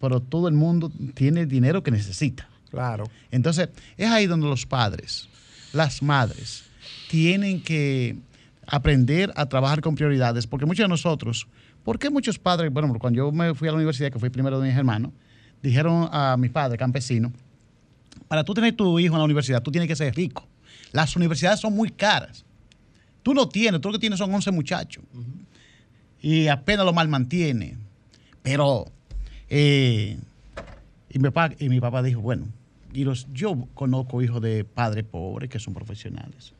pero todo el mundo tiene el dinero que necesita. Claro. Entonces, es ahí donde los padres, las madres, tienen que aprender a trabajar con prioridades, porque muchos de nosotros, ¿por qué muchos padres, bueno, cuando yo me fui a la universidad, que fui primero de mis hermanos, dijeron a mi padre, campesino, para tú tener tu hijo en la universidad, tú tienes que ser rico. Las universidades son muy caras. Tú no tienes, tú lo que tienes son 11 muchachos. Y apenas lo mal mantiene. Pero, eh, y, mi papá, y mi papá dijo, bueno, y los, yo conozco hijos de padres pobres que son profesionales.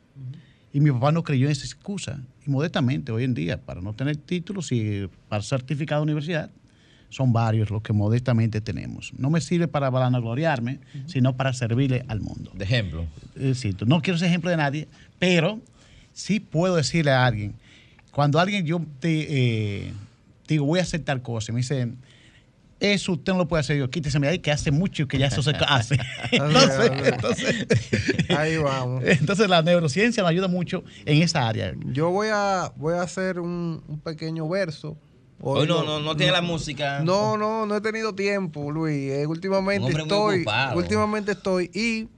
Y mi papá no creyó en esa excusa. Y modestamente, hoy en día, para no tener títulos y para certificado de universidad, son varios los que modestamente tenemos. No me sirve para vanagloriarme, sino para servirle al mundo. De ejemplo. Es decir, no quiero ser ejemplo de nadie, pero sí puedo decirle a alguien, cuando alguien yo te eh, digo, voy a hacer tal cosa, y me dice, eso usted no lo puede hacer, yo quítese de ahí, que hace mucho que ya eso se *laughs* hace. *laughs* *laughs* entonces, entonces, Ahí vamos. entonces la neurociencia nos ayuda mucho en esa área. Yo voy a, voy a hacer un, un pequeño verso. Hoy no, no, no tiene la música. No, no, no he tenido tiempo, Luis. Eh, últimamente Un hombre muy estoy, ocupado. últimamente estoy y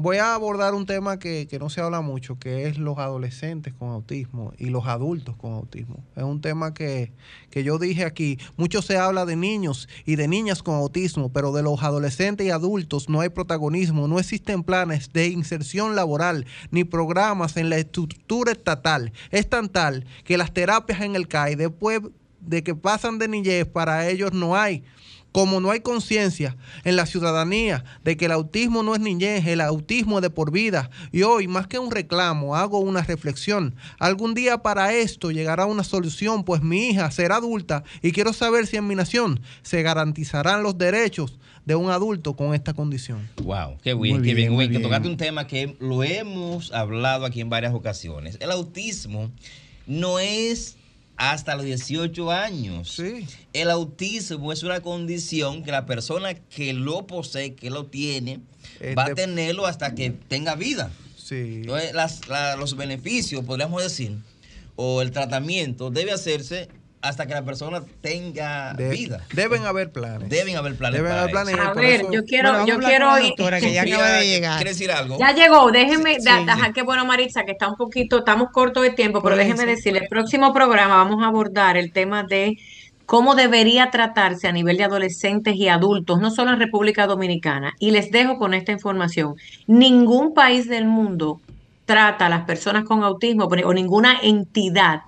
voy a abordar un tema que, que no se habla mucho, que es los adolescentes con autismo y los adultos con autismo. Es un tema que, que yo dije aquí. Mucho se habla de niños y de niñas con autismo, pero de los adolescentes y adultos no hay protagonismo, no existen planes de inserción laboral ni programas en la estructura estatal. Es tan tal que las terapias en el CAI después de que pasan de niñez para ellos no hay. Como no hay conciencia en la ciudadanía de que el autismo no es niñez, el autismo es de por vida. Y hoy, más que un reclamo, hago una reflexión. Algún día para esto llegará una solución, pues mi hija será adulta y quiero saber si en mi nación se garantizarán los derechos de un adulto con esta condición. Wow, qué bien, Muy qué bien, que bien. tocaste un tema que lo hemos hablado aquí en varias ocasiones. El autismo no es hasta los 18 años. Sí. El autismo es una condición que la persona que lo posee, que lo tiene, va a tenerlo hasta que tenga vida. Sí. Entonces, las- la- los beneficios, podríamos decir, o el tratamiento debe hacerse hasta que la persona tenga De- vida. Deben haber planes. Deben haber planes. Deben haber planes. A ver, eso- yo quiero, Bueno, yo quiero ir- doctora, que ya acaba de llegar. ¿Quiere decir algo? Ya llegó, déjeme, Sí, da- sí. ajá, qué bueno Maritza, que está un poquito, estamos cortos de tiempo, pero déjeme decirle, el próximo programa vamos a abordar el tema de cómo debería tratarse a nivel de adolescentes y adultos, no solo en República Dominicana. Y les dejo con esta información. Ningún país del mundo trata a las personas con autismo o ninguna entidad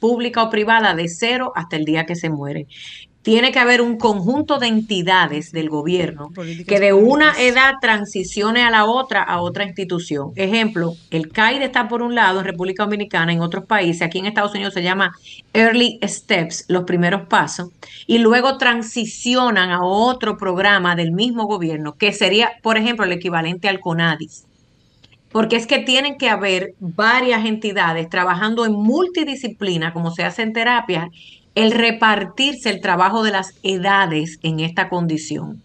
pública o privada de cero hasta el día que se muere. Tiene que haber un conjunto de entidades del gobierno que de una edad transicione a la otra, a otra institución. Ejemplo, el CAID está por un lado en República Dominicana, en otros países, aquí en Estados Unidos se llama Early Steps, los primeros pasos, y luego transicionan a otro programa del mismo gobierno, que sería, por ejemplo, el equivalente al CONADIS. Porque es que tienen que haber varias entidades trabajando en multidisciplina, como se hace en terapia, el repartirse el trabajo de las edades en esta condición.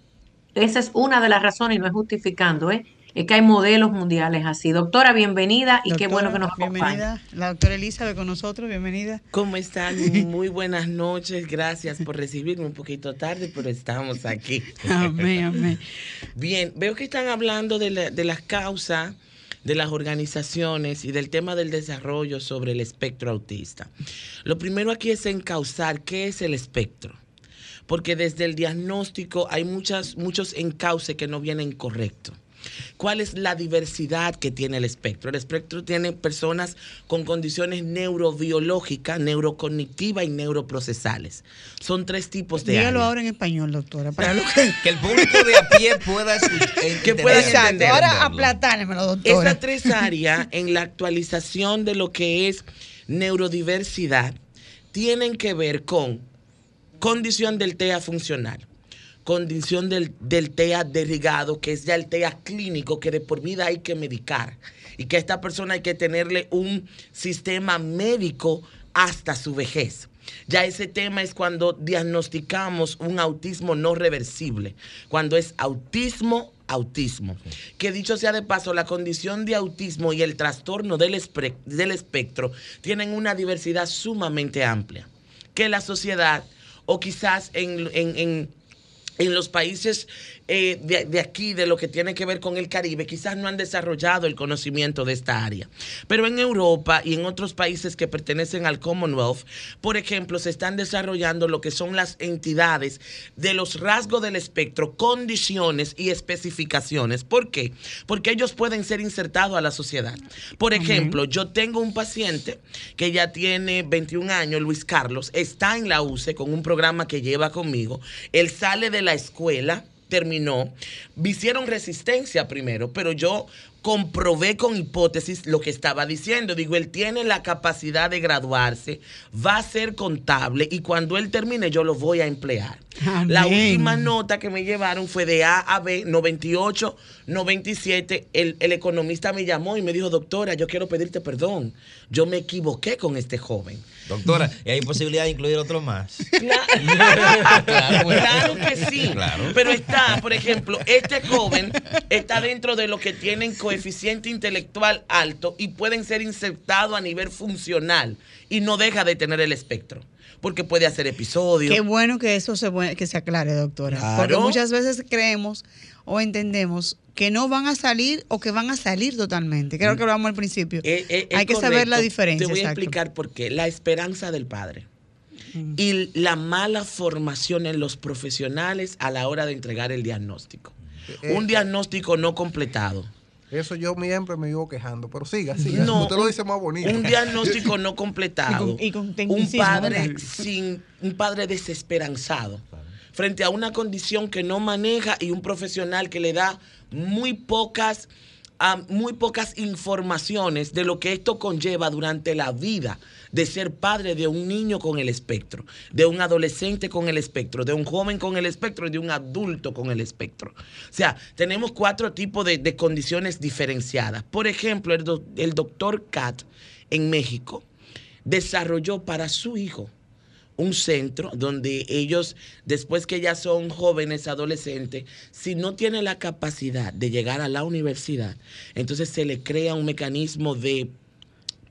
Esa es una de las razones, y no es justificando, ¿eh? es que hay modelos mundiales así. Doctora, bienvenida y qué bueno que nos acompaña. Bienvenida. La doctora Elizabeth con nosotros, bienvenida. ¿Cómo están? Muy buenas noches. Gracias por recibirme un poquito tarde, pero estamos aquí. Amén, amén. Bien, veo que están hablando de, la- de las causas de las organizaciones y del tema del desarrollo sobre el espectro autista. Lo primero aquí es encauzar qué es el espectro, porque desde el diagnóstico hay muchas, muchos encauces que no vienen correctos. ¿Cuál es la diversidad que tiene el espectro? El espectro tiene personas con condiciones neurobiológicas, neurocognitivas y neuroprocesales. Son tres tipos de Dígalo áreas. ahora en español, doctora. Para *laughs* lo que... Que el público de a pie pueda escuchar. *laughs* Que pueda Exacto. entender. Ahora aplatármelo, doctora. Estas tres áreas en la actualización de lo que es neurodiversidad tienen que ver con condición del TEA funcional, condición del, del TEA derrigado, que es ya el TEA clínico, que de por vida hay que medicar y que a esta persona hay que tenerle un sistema médico hasta su vejez. Ya ese tema es cuando diagnosticamos un autismo no reversible, cuando es autismo, autismo. Que dicho sea de paso, la condición de autismo y el trastorno del, espre- del espectro tienen una diversidad sumamente amplia, que la sociedad o quizás en, en- en- en los países eh, de, de aquí, de lo que tiene que ver con el Caribe, quizás no han desarrollado el conocimiento de esta área. Pero en Europa y en otros países que pertenecen al Commonwealth, por ejemplo, se están desarrollando lo que son las entidades de los rasgos del espectro, condiciones y especificaciones. ¿Por qué? Porque ellos pueden ser insertados a la sociedad. Por ejemplo, yo tengo un paciente que ya tiene 21 años, Luis Carlos, está en la UCE con un programa que lleva conmigo. Él sale de la escuela terminó, hicieron resistencia primero, pero yo comprobé con hipótesis lo que estaba diciendo. Digo, él tiene la capacidad de graduarse, va a ser contable y cuando él termine yo lo voy a emplear. La última nota que me llevaron fue de A a B, 98, 97. El, el economista me llamó y me dijo, doctora, yo quiero pedirte perdón. Yo me equivoqué con este joven. Doctora, ¿y hay posibilidad de incluir otro más? *laughs* Claro, *laughs* Claro, bueno. claro que sí. Claro. Pero está, por ejemplo, este joven está dentro de los que tienen coeficiente intelectual alto y pueden ser insertados a nivel funcional y no deja de tener el espectro. Porque puede hacer episodios. Qué bueno que eso se, que se aclare, doctora. Claro. Porque muchas veces creemos o entendemos que no van a salir o que van a salir totalmente. Creo que hablamos al principio. Eh, eh, Hay que saber la diferencia. Te voy a exacto. explicar por qué. La esperanza del padre y la mala formación en los profesionales a la hora de entregar el diagnóstico. Eh, Un diagnóstico no completado. Eso yo siempre me vivo quejando, pero siga, siga. No, Usted lo dice más bonito. Un diagnóstico no completado. Y con- y con un padre sin un padre desesperanzado frente a una condición que no maneja y un profesional que le da muy pocas ah, muy pocas informaciones de lo que esto conlleva durante la vida de ser padre de un niño con el espectro, de un adolescente con el espectro, de un joven con el espectro y de un adulto con el espectro. O sea, tenemos cuatro tipos de, condiciones diferenciadas. Por ejemplo, el, doc- el doctor Cat en México desarrolló para su hijo un centro donde ellos, después que ya son jóvenes, adolescentes, si no tienen la capacidad de llegar a la universidad, entonces se le crea un mecanismo de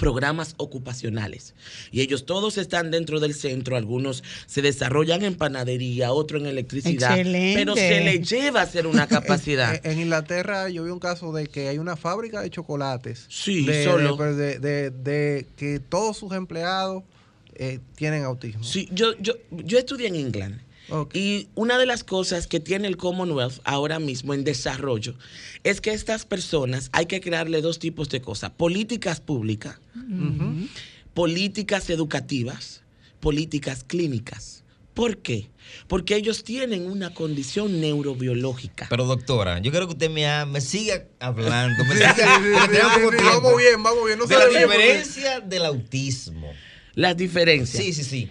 programas ocupacionales. Y ellos todos están dentro del centro, algunos se desarrollan en panadería, otros en electricidad, Excelente. pero se les lleva a hacer una *laughs* capacidad. En, en Inglaterra yo vi un caso de que hay una fábrica de chocolates. Sí, de, solo. De, de- de- de que todos sus empleados eh, tienen autismo. Sí, yo, yo, yo estudié en England. Y una de las cosas que tiene el Commonwealth ahora mismo en desarrollo es que estas personas hay que crearle dos tipos de cosas. Políticas públicas, políticas educativas, políticas clínicas. ¿Por qué? Porque ellos tienen una condición neurobiológica. Pero doctora, yo quiero que usted me, ha- me siga hablando. *laughs* Me Sí, siga, sí, sí, porque sí, tengo sí, poco sí, tiempo. vamos bien, vamos bien, no de la diferencia del autismo. Las diferencias. Sí, sí, sí.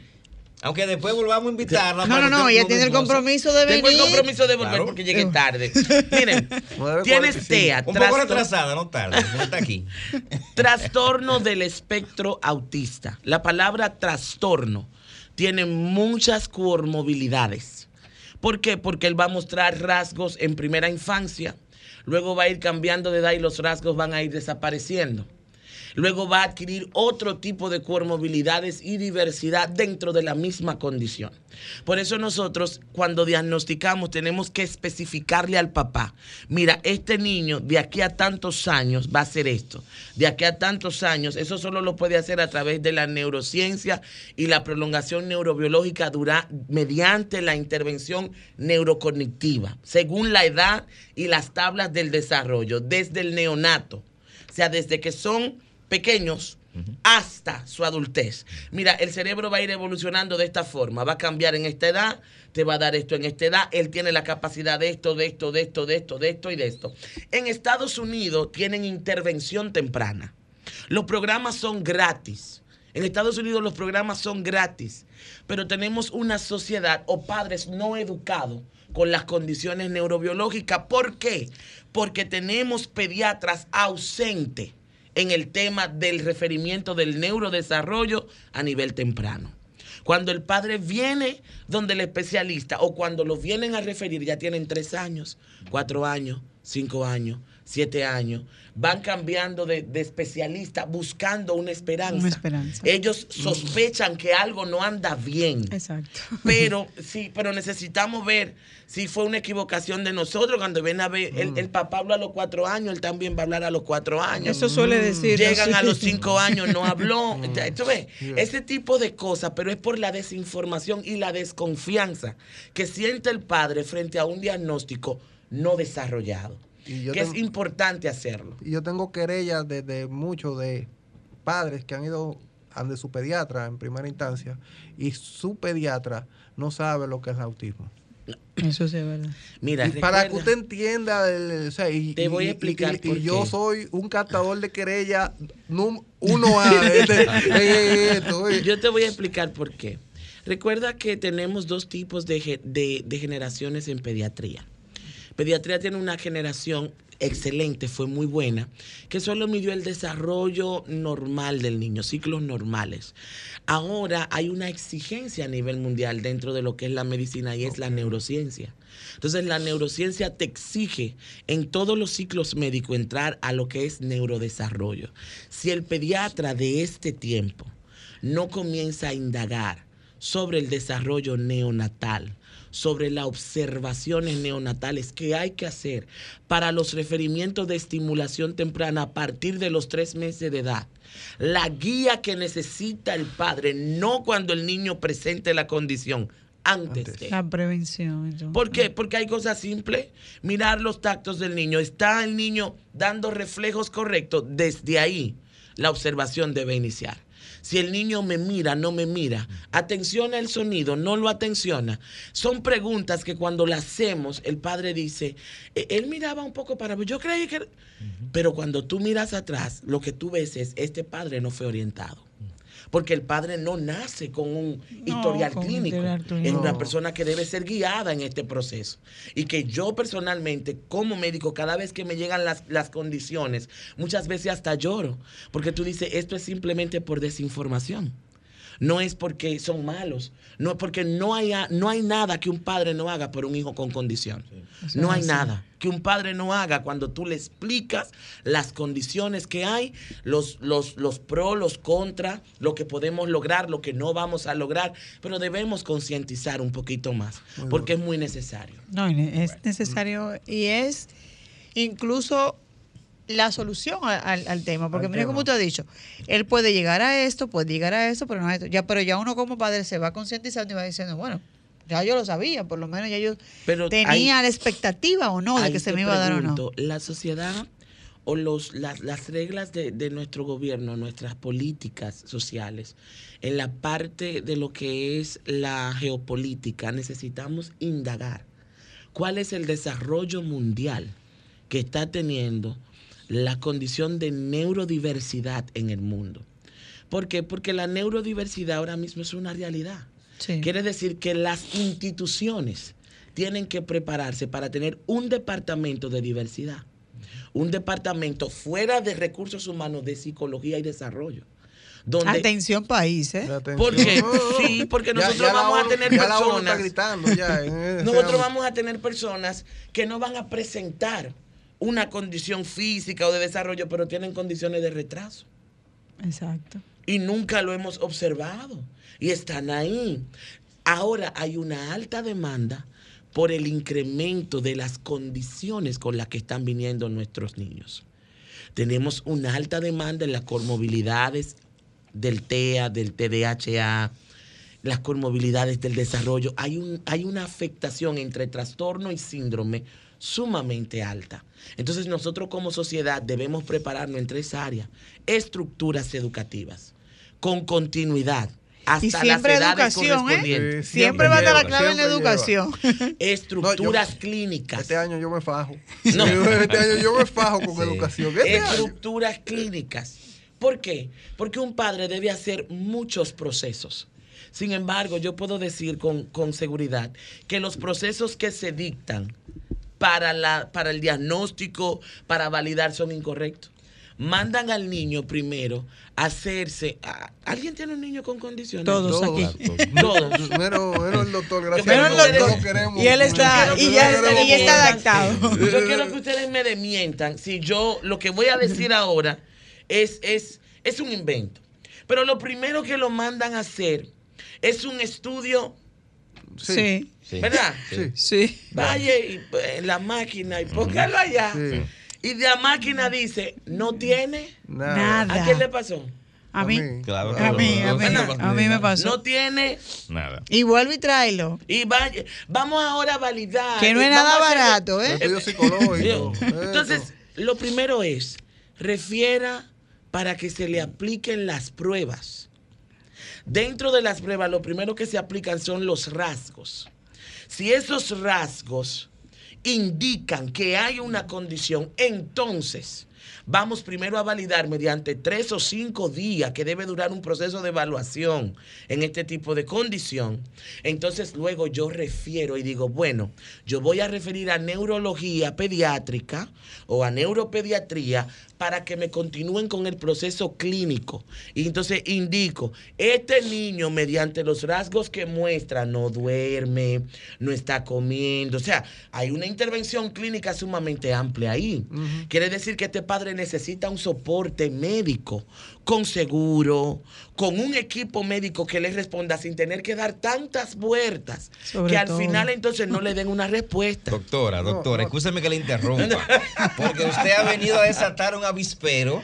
Aunque después volvamos a invitarla. No, no, no, ella tiene el compromiso de venir. Tengo el compromiso de volver Claro. porque llegué tarde. *laughs* Miren, 9:45. tienes TEA, Un poco trastorno- retrasada, no tarde. No está aquí. *laughs* Trastorno del espectro autista. La palabra trastorno tiene muchas comorbilidades. ¿Por qué? Porque él va a mostrar rasgos en primera infancia, luego va a ir cambiando de edad y los rasgos van a ir desapareciendo. Luego va a adquirir otro tipo de comorbilidades y diversidad dentro de la misma condición. Por eso nosotros cuando diagnosticamos tenemos que especificarle al papá, mira, este niño de aquí a tantos años va a hacer esto, de aquí a tantos años, eso solo lo puede hacer a través de la neurociencia y la prolongación neurobiológica mediante la intervención neurocognitiva, según la edad y las tablas del desarrollo, desde el neonato. O sea, desde que son pequeños hasta su adultez. Mira, el cerebro va a ir evolucionando de esta forma, va a cambiar en esta edad, te va a dar esto en esta edad, él tiene la capacidad de esto, de esto, de esto, de esto, de esto y de esto. En Estados Unidos tienen intervención temprana. Los programas son gratis. En Estados Unidos los programas son gratis, pero tenemos una sociedad o padres no educados con las condiciones neurobiológicas. ¿Por qué? Porque tenemos pediatras ausentes en el tema del referimiento del neurodesarrollo a nivel temprano. Cuando el padre viene donde el especialista o cuando lo vienen a referir ya tienen tres años, cuatro años, cinco años, siete años, van cambiando de, de especialista buscando una esperanza. Una esperanza. Ellos sospechan que algo no anda bien. Exacto. Pero *laughs* sí, pero necesitamos ver si fue una equivocación de nosotros. Cuando ven a ver, el, el papá habla a los cuatro años, él también va a hablar a los cuatro años. Eso suele decir. Llegan a los cinco años, no habló. *laughs* ¿Tú ves? Ese tipo de cosas, pero es por la desinformación y la desconfianza que siente el padre frente a un diagnóstico no desarrollado. Y yo que es importante hacerlo. Y yo tengo querellas de, de muchos de padres que han ido ante su pediatra en primera instancia y su pediatra no sabe lo que es autismo. Eso sí es verdad. Mira, Y para que usted entienda, el- o sea, y, Te voy a y- y- explicar y, por yo soy un catador de querella num- uno a este, eh, esto, eh. Yo te voy a explicar por qué. Recuerda que tenemos dos tipos de- de generaciones en pediatría. Pediatría tiene una generación excelente, fue muy buena, que solo midió el desarrollo normal del niño, ciclos normales. Ahora hay una exigencia a nivel mundial dentro de lo que es la medicina y es la neurociencia. Entonces la neurociencia te exige en todos los ciclos médicos entrar a lo que es neurodesarrollo. Si el pediatra de este tiempo no comienza a indagar sobre el desarrollo neonatal, sobre las observaciones neonatales que hay que hacer para los referimientos de estimulación temprana a partir de los tres meses de edad. La guía que necesita el padre, no cuando el niño presente la condición, antes, Antes. de. La prevención. entonces. ¿Por qué? Porque hay cosas simples. Mirar los tactos del niño. ¿Está el niño dando reflejos correctos? Desde ahí la observación debe iniciar. Si el niño me mira, no me mira, atenciona el sonido, no lo atenciona. Son preguntas que cuando las hacemos, el padre dice, "Eh, él miraba un poco para... Yo creí que... Pero cuando tú miras atrás, lo que tú ves es, este padre no fue orientado. Porque el padre no nace con un No, historial con clínico. Es una persona que debe ser guiada en este proceso. Y que yo personalmente, como médico, cada vez que me llegan las, las condiciones, muchas veces hasta lloro. Porque tú dices, esto es simplemente por desinformación. No es porque son malos. No es porque no, haya, no hay nada que un padre no haga por un hijo con condición. No hay nada que un padre no haga cuando tú le explicas las condiciones que hay, los, los, los pros, los contra, lo que podemos lograr, lo que no vamos a lograr, pero debemos concientizar un poquito más, porque es muy necesario. No, es necesario y es incluso la solución al, al tema, porque Al mira como usted ha dicho, él puede llegar a esto, puede llegar a esto, pero no a esto. Ya, pero ya uno como padre se va concientizando y va diciendo, bueno, ya yo lo sabía, por lo menos ya yo Pero tenía hay- la expectativa o no de que se te me iba a dar o no. La sociedad o los, las, las reglas de, de nuestro gobierno, nuestras políticas sociales, en la parte de lo que es la geopolítica, necesitamos indagar cuál es el desarrollo mundial que está teniendo la condición de neurodiversidad en el mundo. ¿Por qué? Porque la neurodiversidad ahora mismo es una realidad. Sí. Quiere decir que las instituciones tienen que prepararse para tener un departamento de diversidad, un departamento fuera de recursos humanos de psicología y desarrollo. Donde, Atención país, ¿eh? Atención. Porque- No, no, no. sí, porque nosotros ya vamos a tener ya la ONU está personas- gritando ya *laughs* nosotros vamos a tener personas que no van a presentar una condición física o de desarrollo, pero tienen condiciones de retraso. Exacto. y nunca lo hemos observado. Y están ahí. Ahora hay una alta demanda por el incremento de las condiciones con las que están viniendo nuestros niños. Tenemos una alta demanda en las comorbilidades del TEA, del TDAHA, las comorbilidades del desarrollo. Hay, un, hay una afectación entre trastorno y síndrome sumamente alta. Entonces nosotros como sociedad debemos prepararnos en tres áreas. Estructuras educativas, con continuidad, hasta Y siempre las edades educación, ¿eh? Sí, Siempre va a estar la clave en la lleva. educación. *laughs* Estructuras No, yo- clínicas. Este año yo me fajo. *laughs* No. *laughs* Este año yo me fajo con Sí. educación. Este año. estructuras clínicas. ¿Por qué? Porque un padre debe hacer muchos procesos. Sin embargo, yo puedo decir con, con seguridad que los procesos que se dictan para, la, para el diagnóstico, para validar, son incorrectos. Mandan al niño primero a hacerse. a- ¿Alguien tiene un niño con condiciones? Todos Todos. aquí. Todos. Menos, menos el doctor, gracias Menos el doctor. no lo queremos. Y él está- y ya- queremos y ya está adaptado. Yo quiero que ustedes me desmientan si yo lo que voy a decir ahora es, es, es un invento. Pero lo primero que lo mandan a hacer es un estudio, Sí, Sí. ¿verdad? Sí. sí. Vaya y, eh, en la máquina y póngalo allá. Sí. Y la máquina dice, no tiene. Nada. Nada. ¿A quién le pasó? A mí. Claro, A mí, a mí, no, a mí me pasó. No tiene. Nada. Y vuelve y tráelo. Y vaya, vamos ahora a validar. Que no es nada a hacer- barato, ¿eh? Psicológico. *laughs* Entonces, lo primero es, refiera para que se le apliquen las pruebas. Dentro de las pruebas, lo primero que se aplican son los rasgos. Si esos rasgos indican que hay una condición, entonces vamos primero a validar mediante tres o cinco días que debe durar un proceso de evaluación en este tipo de condición. Entonces luego yo refiero y digo, bueno, yo voy a referir a neurología pediátrica o a neuropediatría para que me continúen con el proceso clínico. Y entonces indico, este niño mediante los rasgos que muestra, no duerme, no está comiendo, o sea, hay una intervención clínica sumamente amplia ahí. Quiere decir que este padre necesita un soporte médico con seguro, con un equipo médico que le responda sin tener que dar tantas vueltas, Sobre que al todo. final entonces no le den una respuesta. Doctora, doctora, escúcheme que le interrumpa. Porque usted ha venido a desatar un avispero.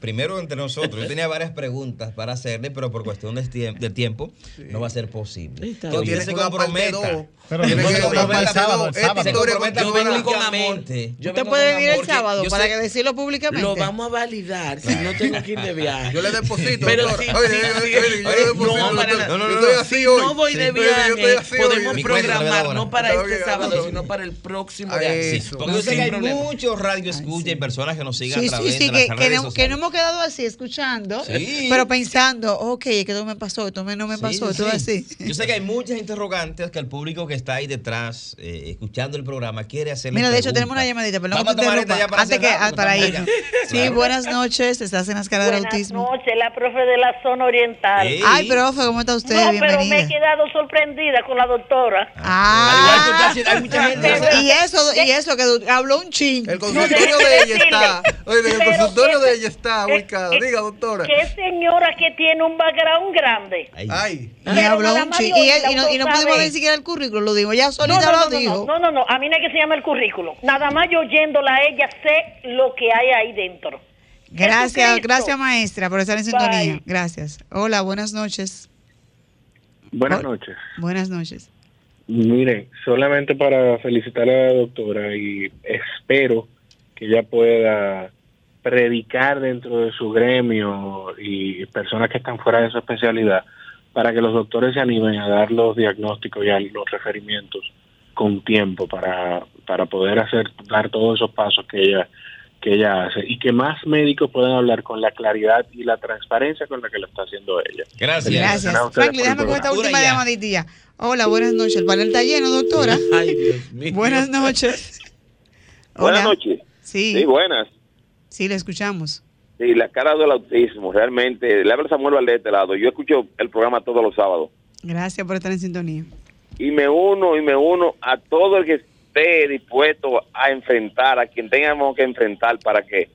Primero entre nosotros. Yo tenía varias preguntas para hacerle, pero por cuestión de, tie- de tiempo no va a ser posible. Bien. usted se comprometa. Pero Tiene no que el sábado, Se comprometa Yo vengo con amor. Usted puede venir el sábado para que decirlo públicamente. Lo vamos a validar si no tengo que ir de viaje. Yo le deposito, Pero doctora. sí, Oye, sí, oye, sí. oye, yo le Oye, deposito, para. No, no, no, no. así Si no voy de viaje, podemos programar no para este sábado, sino para el próximo Eso. porque No, yo sé que hay muchos radio escucha y personas que nos siguen Sí, a través sí, sí, de que, las que redes no, que no sociales. hemos quedado así escuchando, pero pensando, ok, que esto me pasó, esto me- no me pasó, todo sí. así. Yo sé que hay muchas interrogantes que el público que está ahí detrás, eh, escuchando el programa, quiere hacerle Mira, de hecho tenemos una llamadita, perdón Vamos que a te tomar interrumpa. esta ya para Antes que, ah, para ir. Sí, Claro. buenas noches, estás en las caras del Buenas autismo. noches, la profe de la zona oriental. Sí. Ay, profe, ¿cómo está usted? no, pero me he Bienvenida. quedado sorprendida con la doctora. Ah, así- hay mucha gente. y eso, y eso, que habló un ching. El consultorio de ella está. Oye, el consultorio de ella está ubicado. Diga, doctora. Qué señora que tiene un background grande. Ay. Y habló un ching. Y, no, y no pudimos ni siquiera el currículum, lo dijo. Ya solita no, no, lo no, dijo. no, no, no, a mí no es que se llama el currículo. Nada más yo oyéndola a ella sé lo que hay ahí dentro. Gracias, gracias maestra por estar en sintonía. Bye. Gracias. Hola, buenas noches. Buenas noches. Buenas noches. Mire, solamente para felicitar a la doctora y espero que ella pueda predicar dentro de su gremio y personas que están fuera de su especialidad para que los doctores se animen a dar los diagnósticos y a los referimientos con tiempo para, para poder hacer dar todos esos pasos que ella que ella hace y que más médicos puedan hablar con la claridad y la transparencia con la que lo está haciendo ella. Gracias. Gracias. Franklin, déjame con esta última llamadita. Hola, buenas noches. El panel está lleno, doctora. *laughs* Ay, Dios mío. Buenas noches. *laughs* Buenas noches. Sí, Sí, buenas. sí, le escuchamos. Sí, la cara del autismo, realmente. Le habla Samuel Valdés de este lado. Yo escucho el programa todos los sábados. Gracias por estar en sintonía. Y me uno y me uno a todo el que esté dispuesto a enfrentar, a quien tengamos que enfrentar para que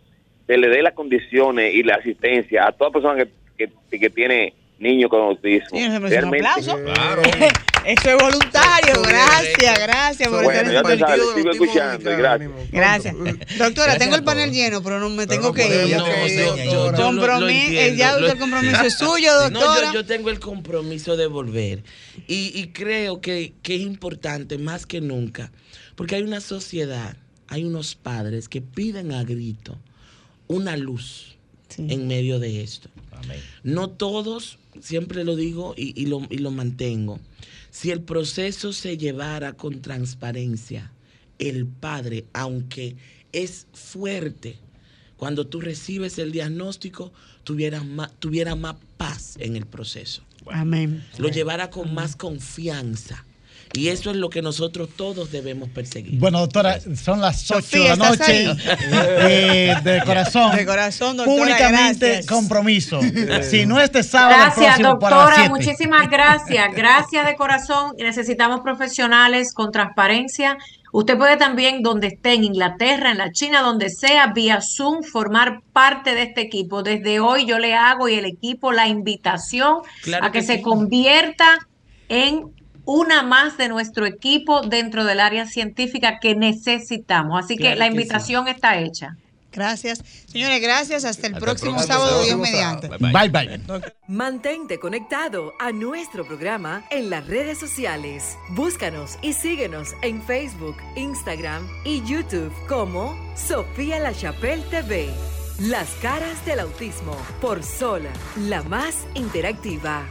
se le dé las condiciones y la asistencia a toda persona que, que, que tiene niños con autismo. Sí, un aplauso. Claro. *laughs* Eso es voluntario. Eso es Gracias, gracias por Bueno, estar ya en sabes, sigo escuchando, gracias. Gracias. Doctora, Gracias tengo el panel lleno, pero no me Pero tengo no que ir. No, Compromiso, entiendo, ya lo- el *laughs* compromiso es suyo, No, doctora. yo, yo tengo el compromiso de volver. Y, y creo que, que es importante más que nunca, porque hay una sociedad, hay unos padres que piden a grito una luz Sí. en medio de esto. Amén. No todos, siempre lo digo y, y lo, y lo mantengo, si el proceso se llevara con transparencia, el padre, aunque es fuerte cuando tú recibes el diagnóstico, tuvieras más, tuviera más paz en el proceso. Amén. Lo llevara con más confianza. Y eso es lo que nosotros todos debemos perseguir. Bueno, doctora, son las 8 Sofía, de la ¿estás noche. Eh, de *laughs* corazón. De corazón, doctora, Públicamente gracias. compromiso. *laughs* si no este sábado, el Gracias, próximo para las doctora. Muchísimas gracias. Gracias de corazón. Necesitamos profesionales con transparencia. Usted puede también, donde esté, en Inglaterra, en la China, donde sea, vía Zoom, formar parte de este equipo. Desde hoy yo le hago y el equipo la invitación Claro a que, que se sí. convierta en una más de nuestro equipo dentro del área científica que necesitamos. Así que la que sí. invitación está hecha. Gracias. Señores, gracias. Hasta el próximo próximo sábado, Dios mediante. Bye bye. Mantente conectado a nuestro programa en las redes sociales. Búscanos y síguenos en Facebook, Instagram y YouTube como Sofía La Chapelle TV. Las caras del autismo por Sol, la más interactiva.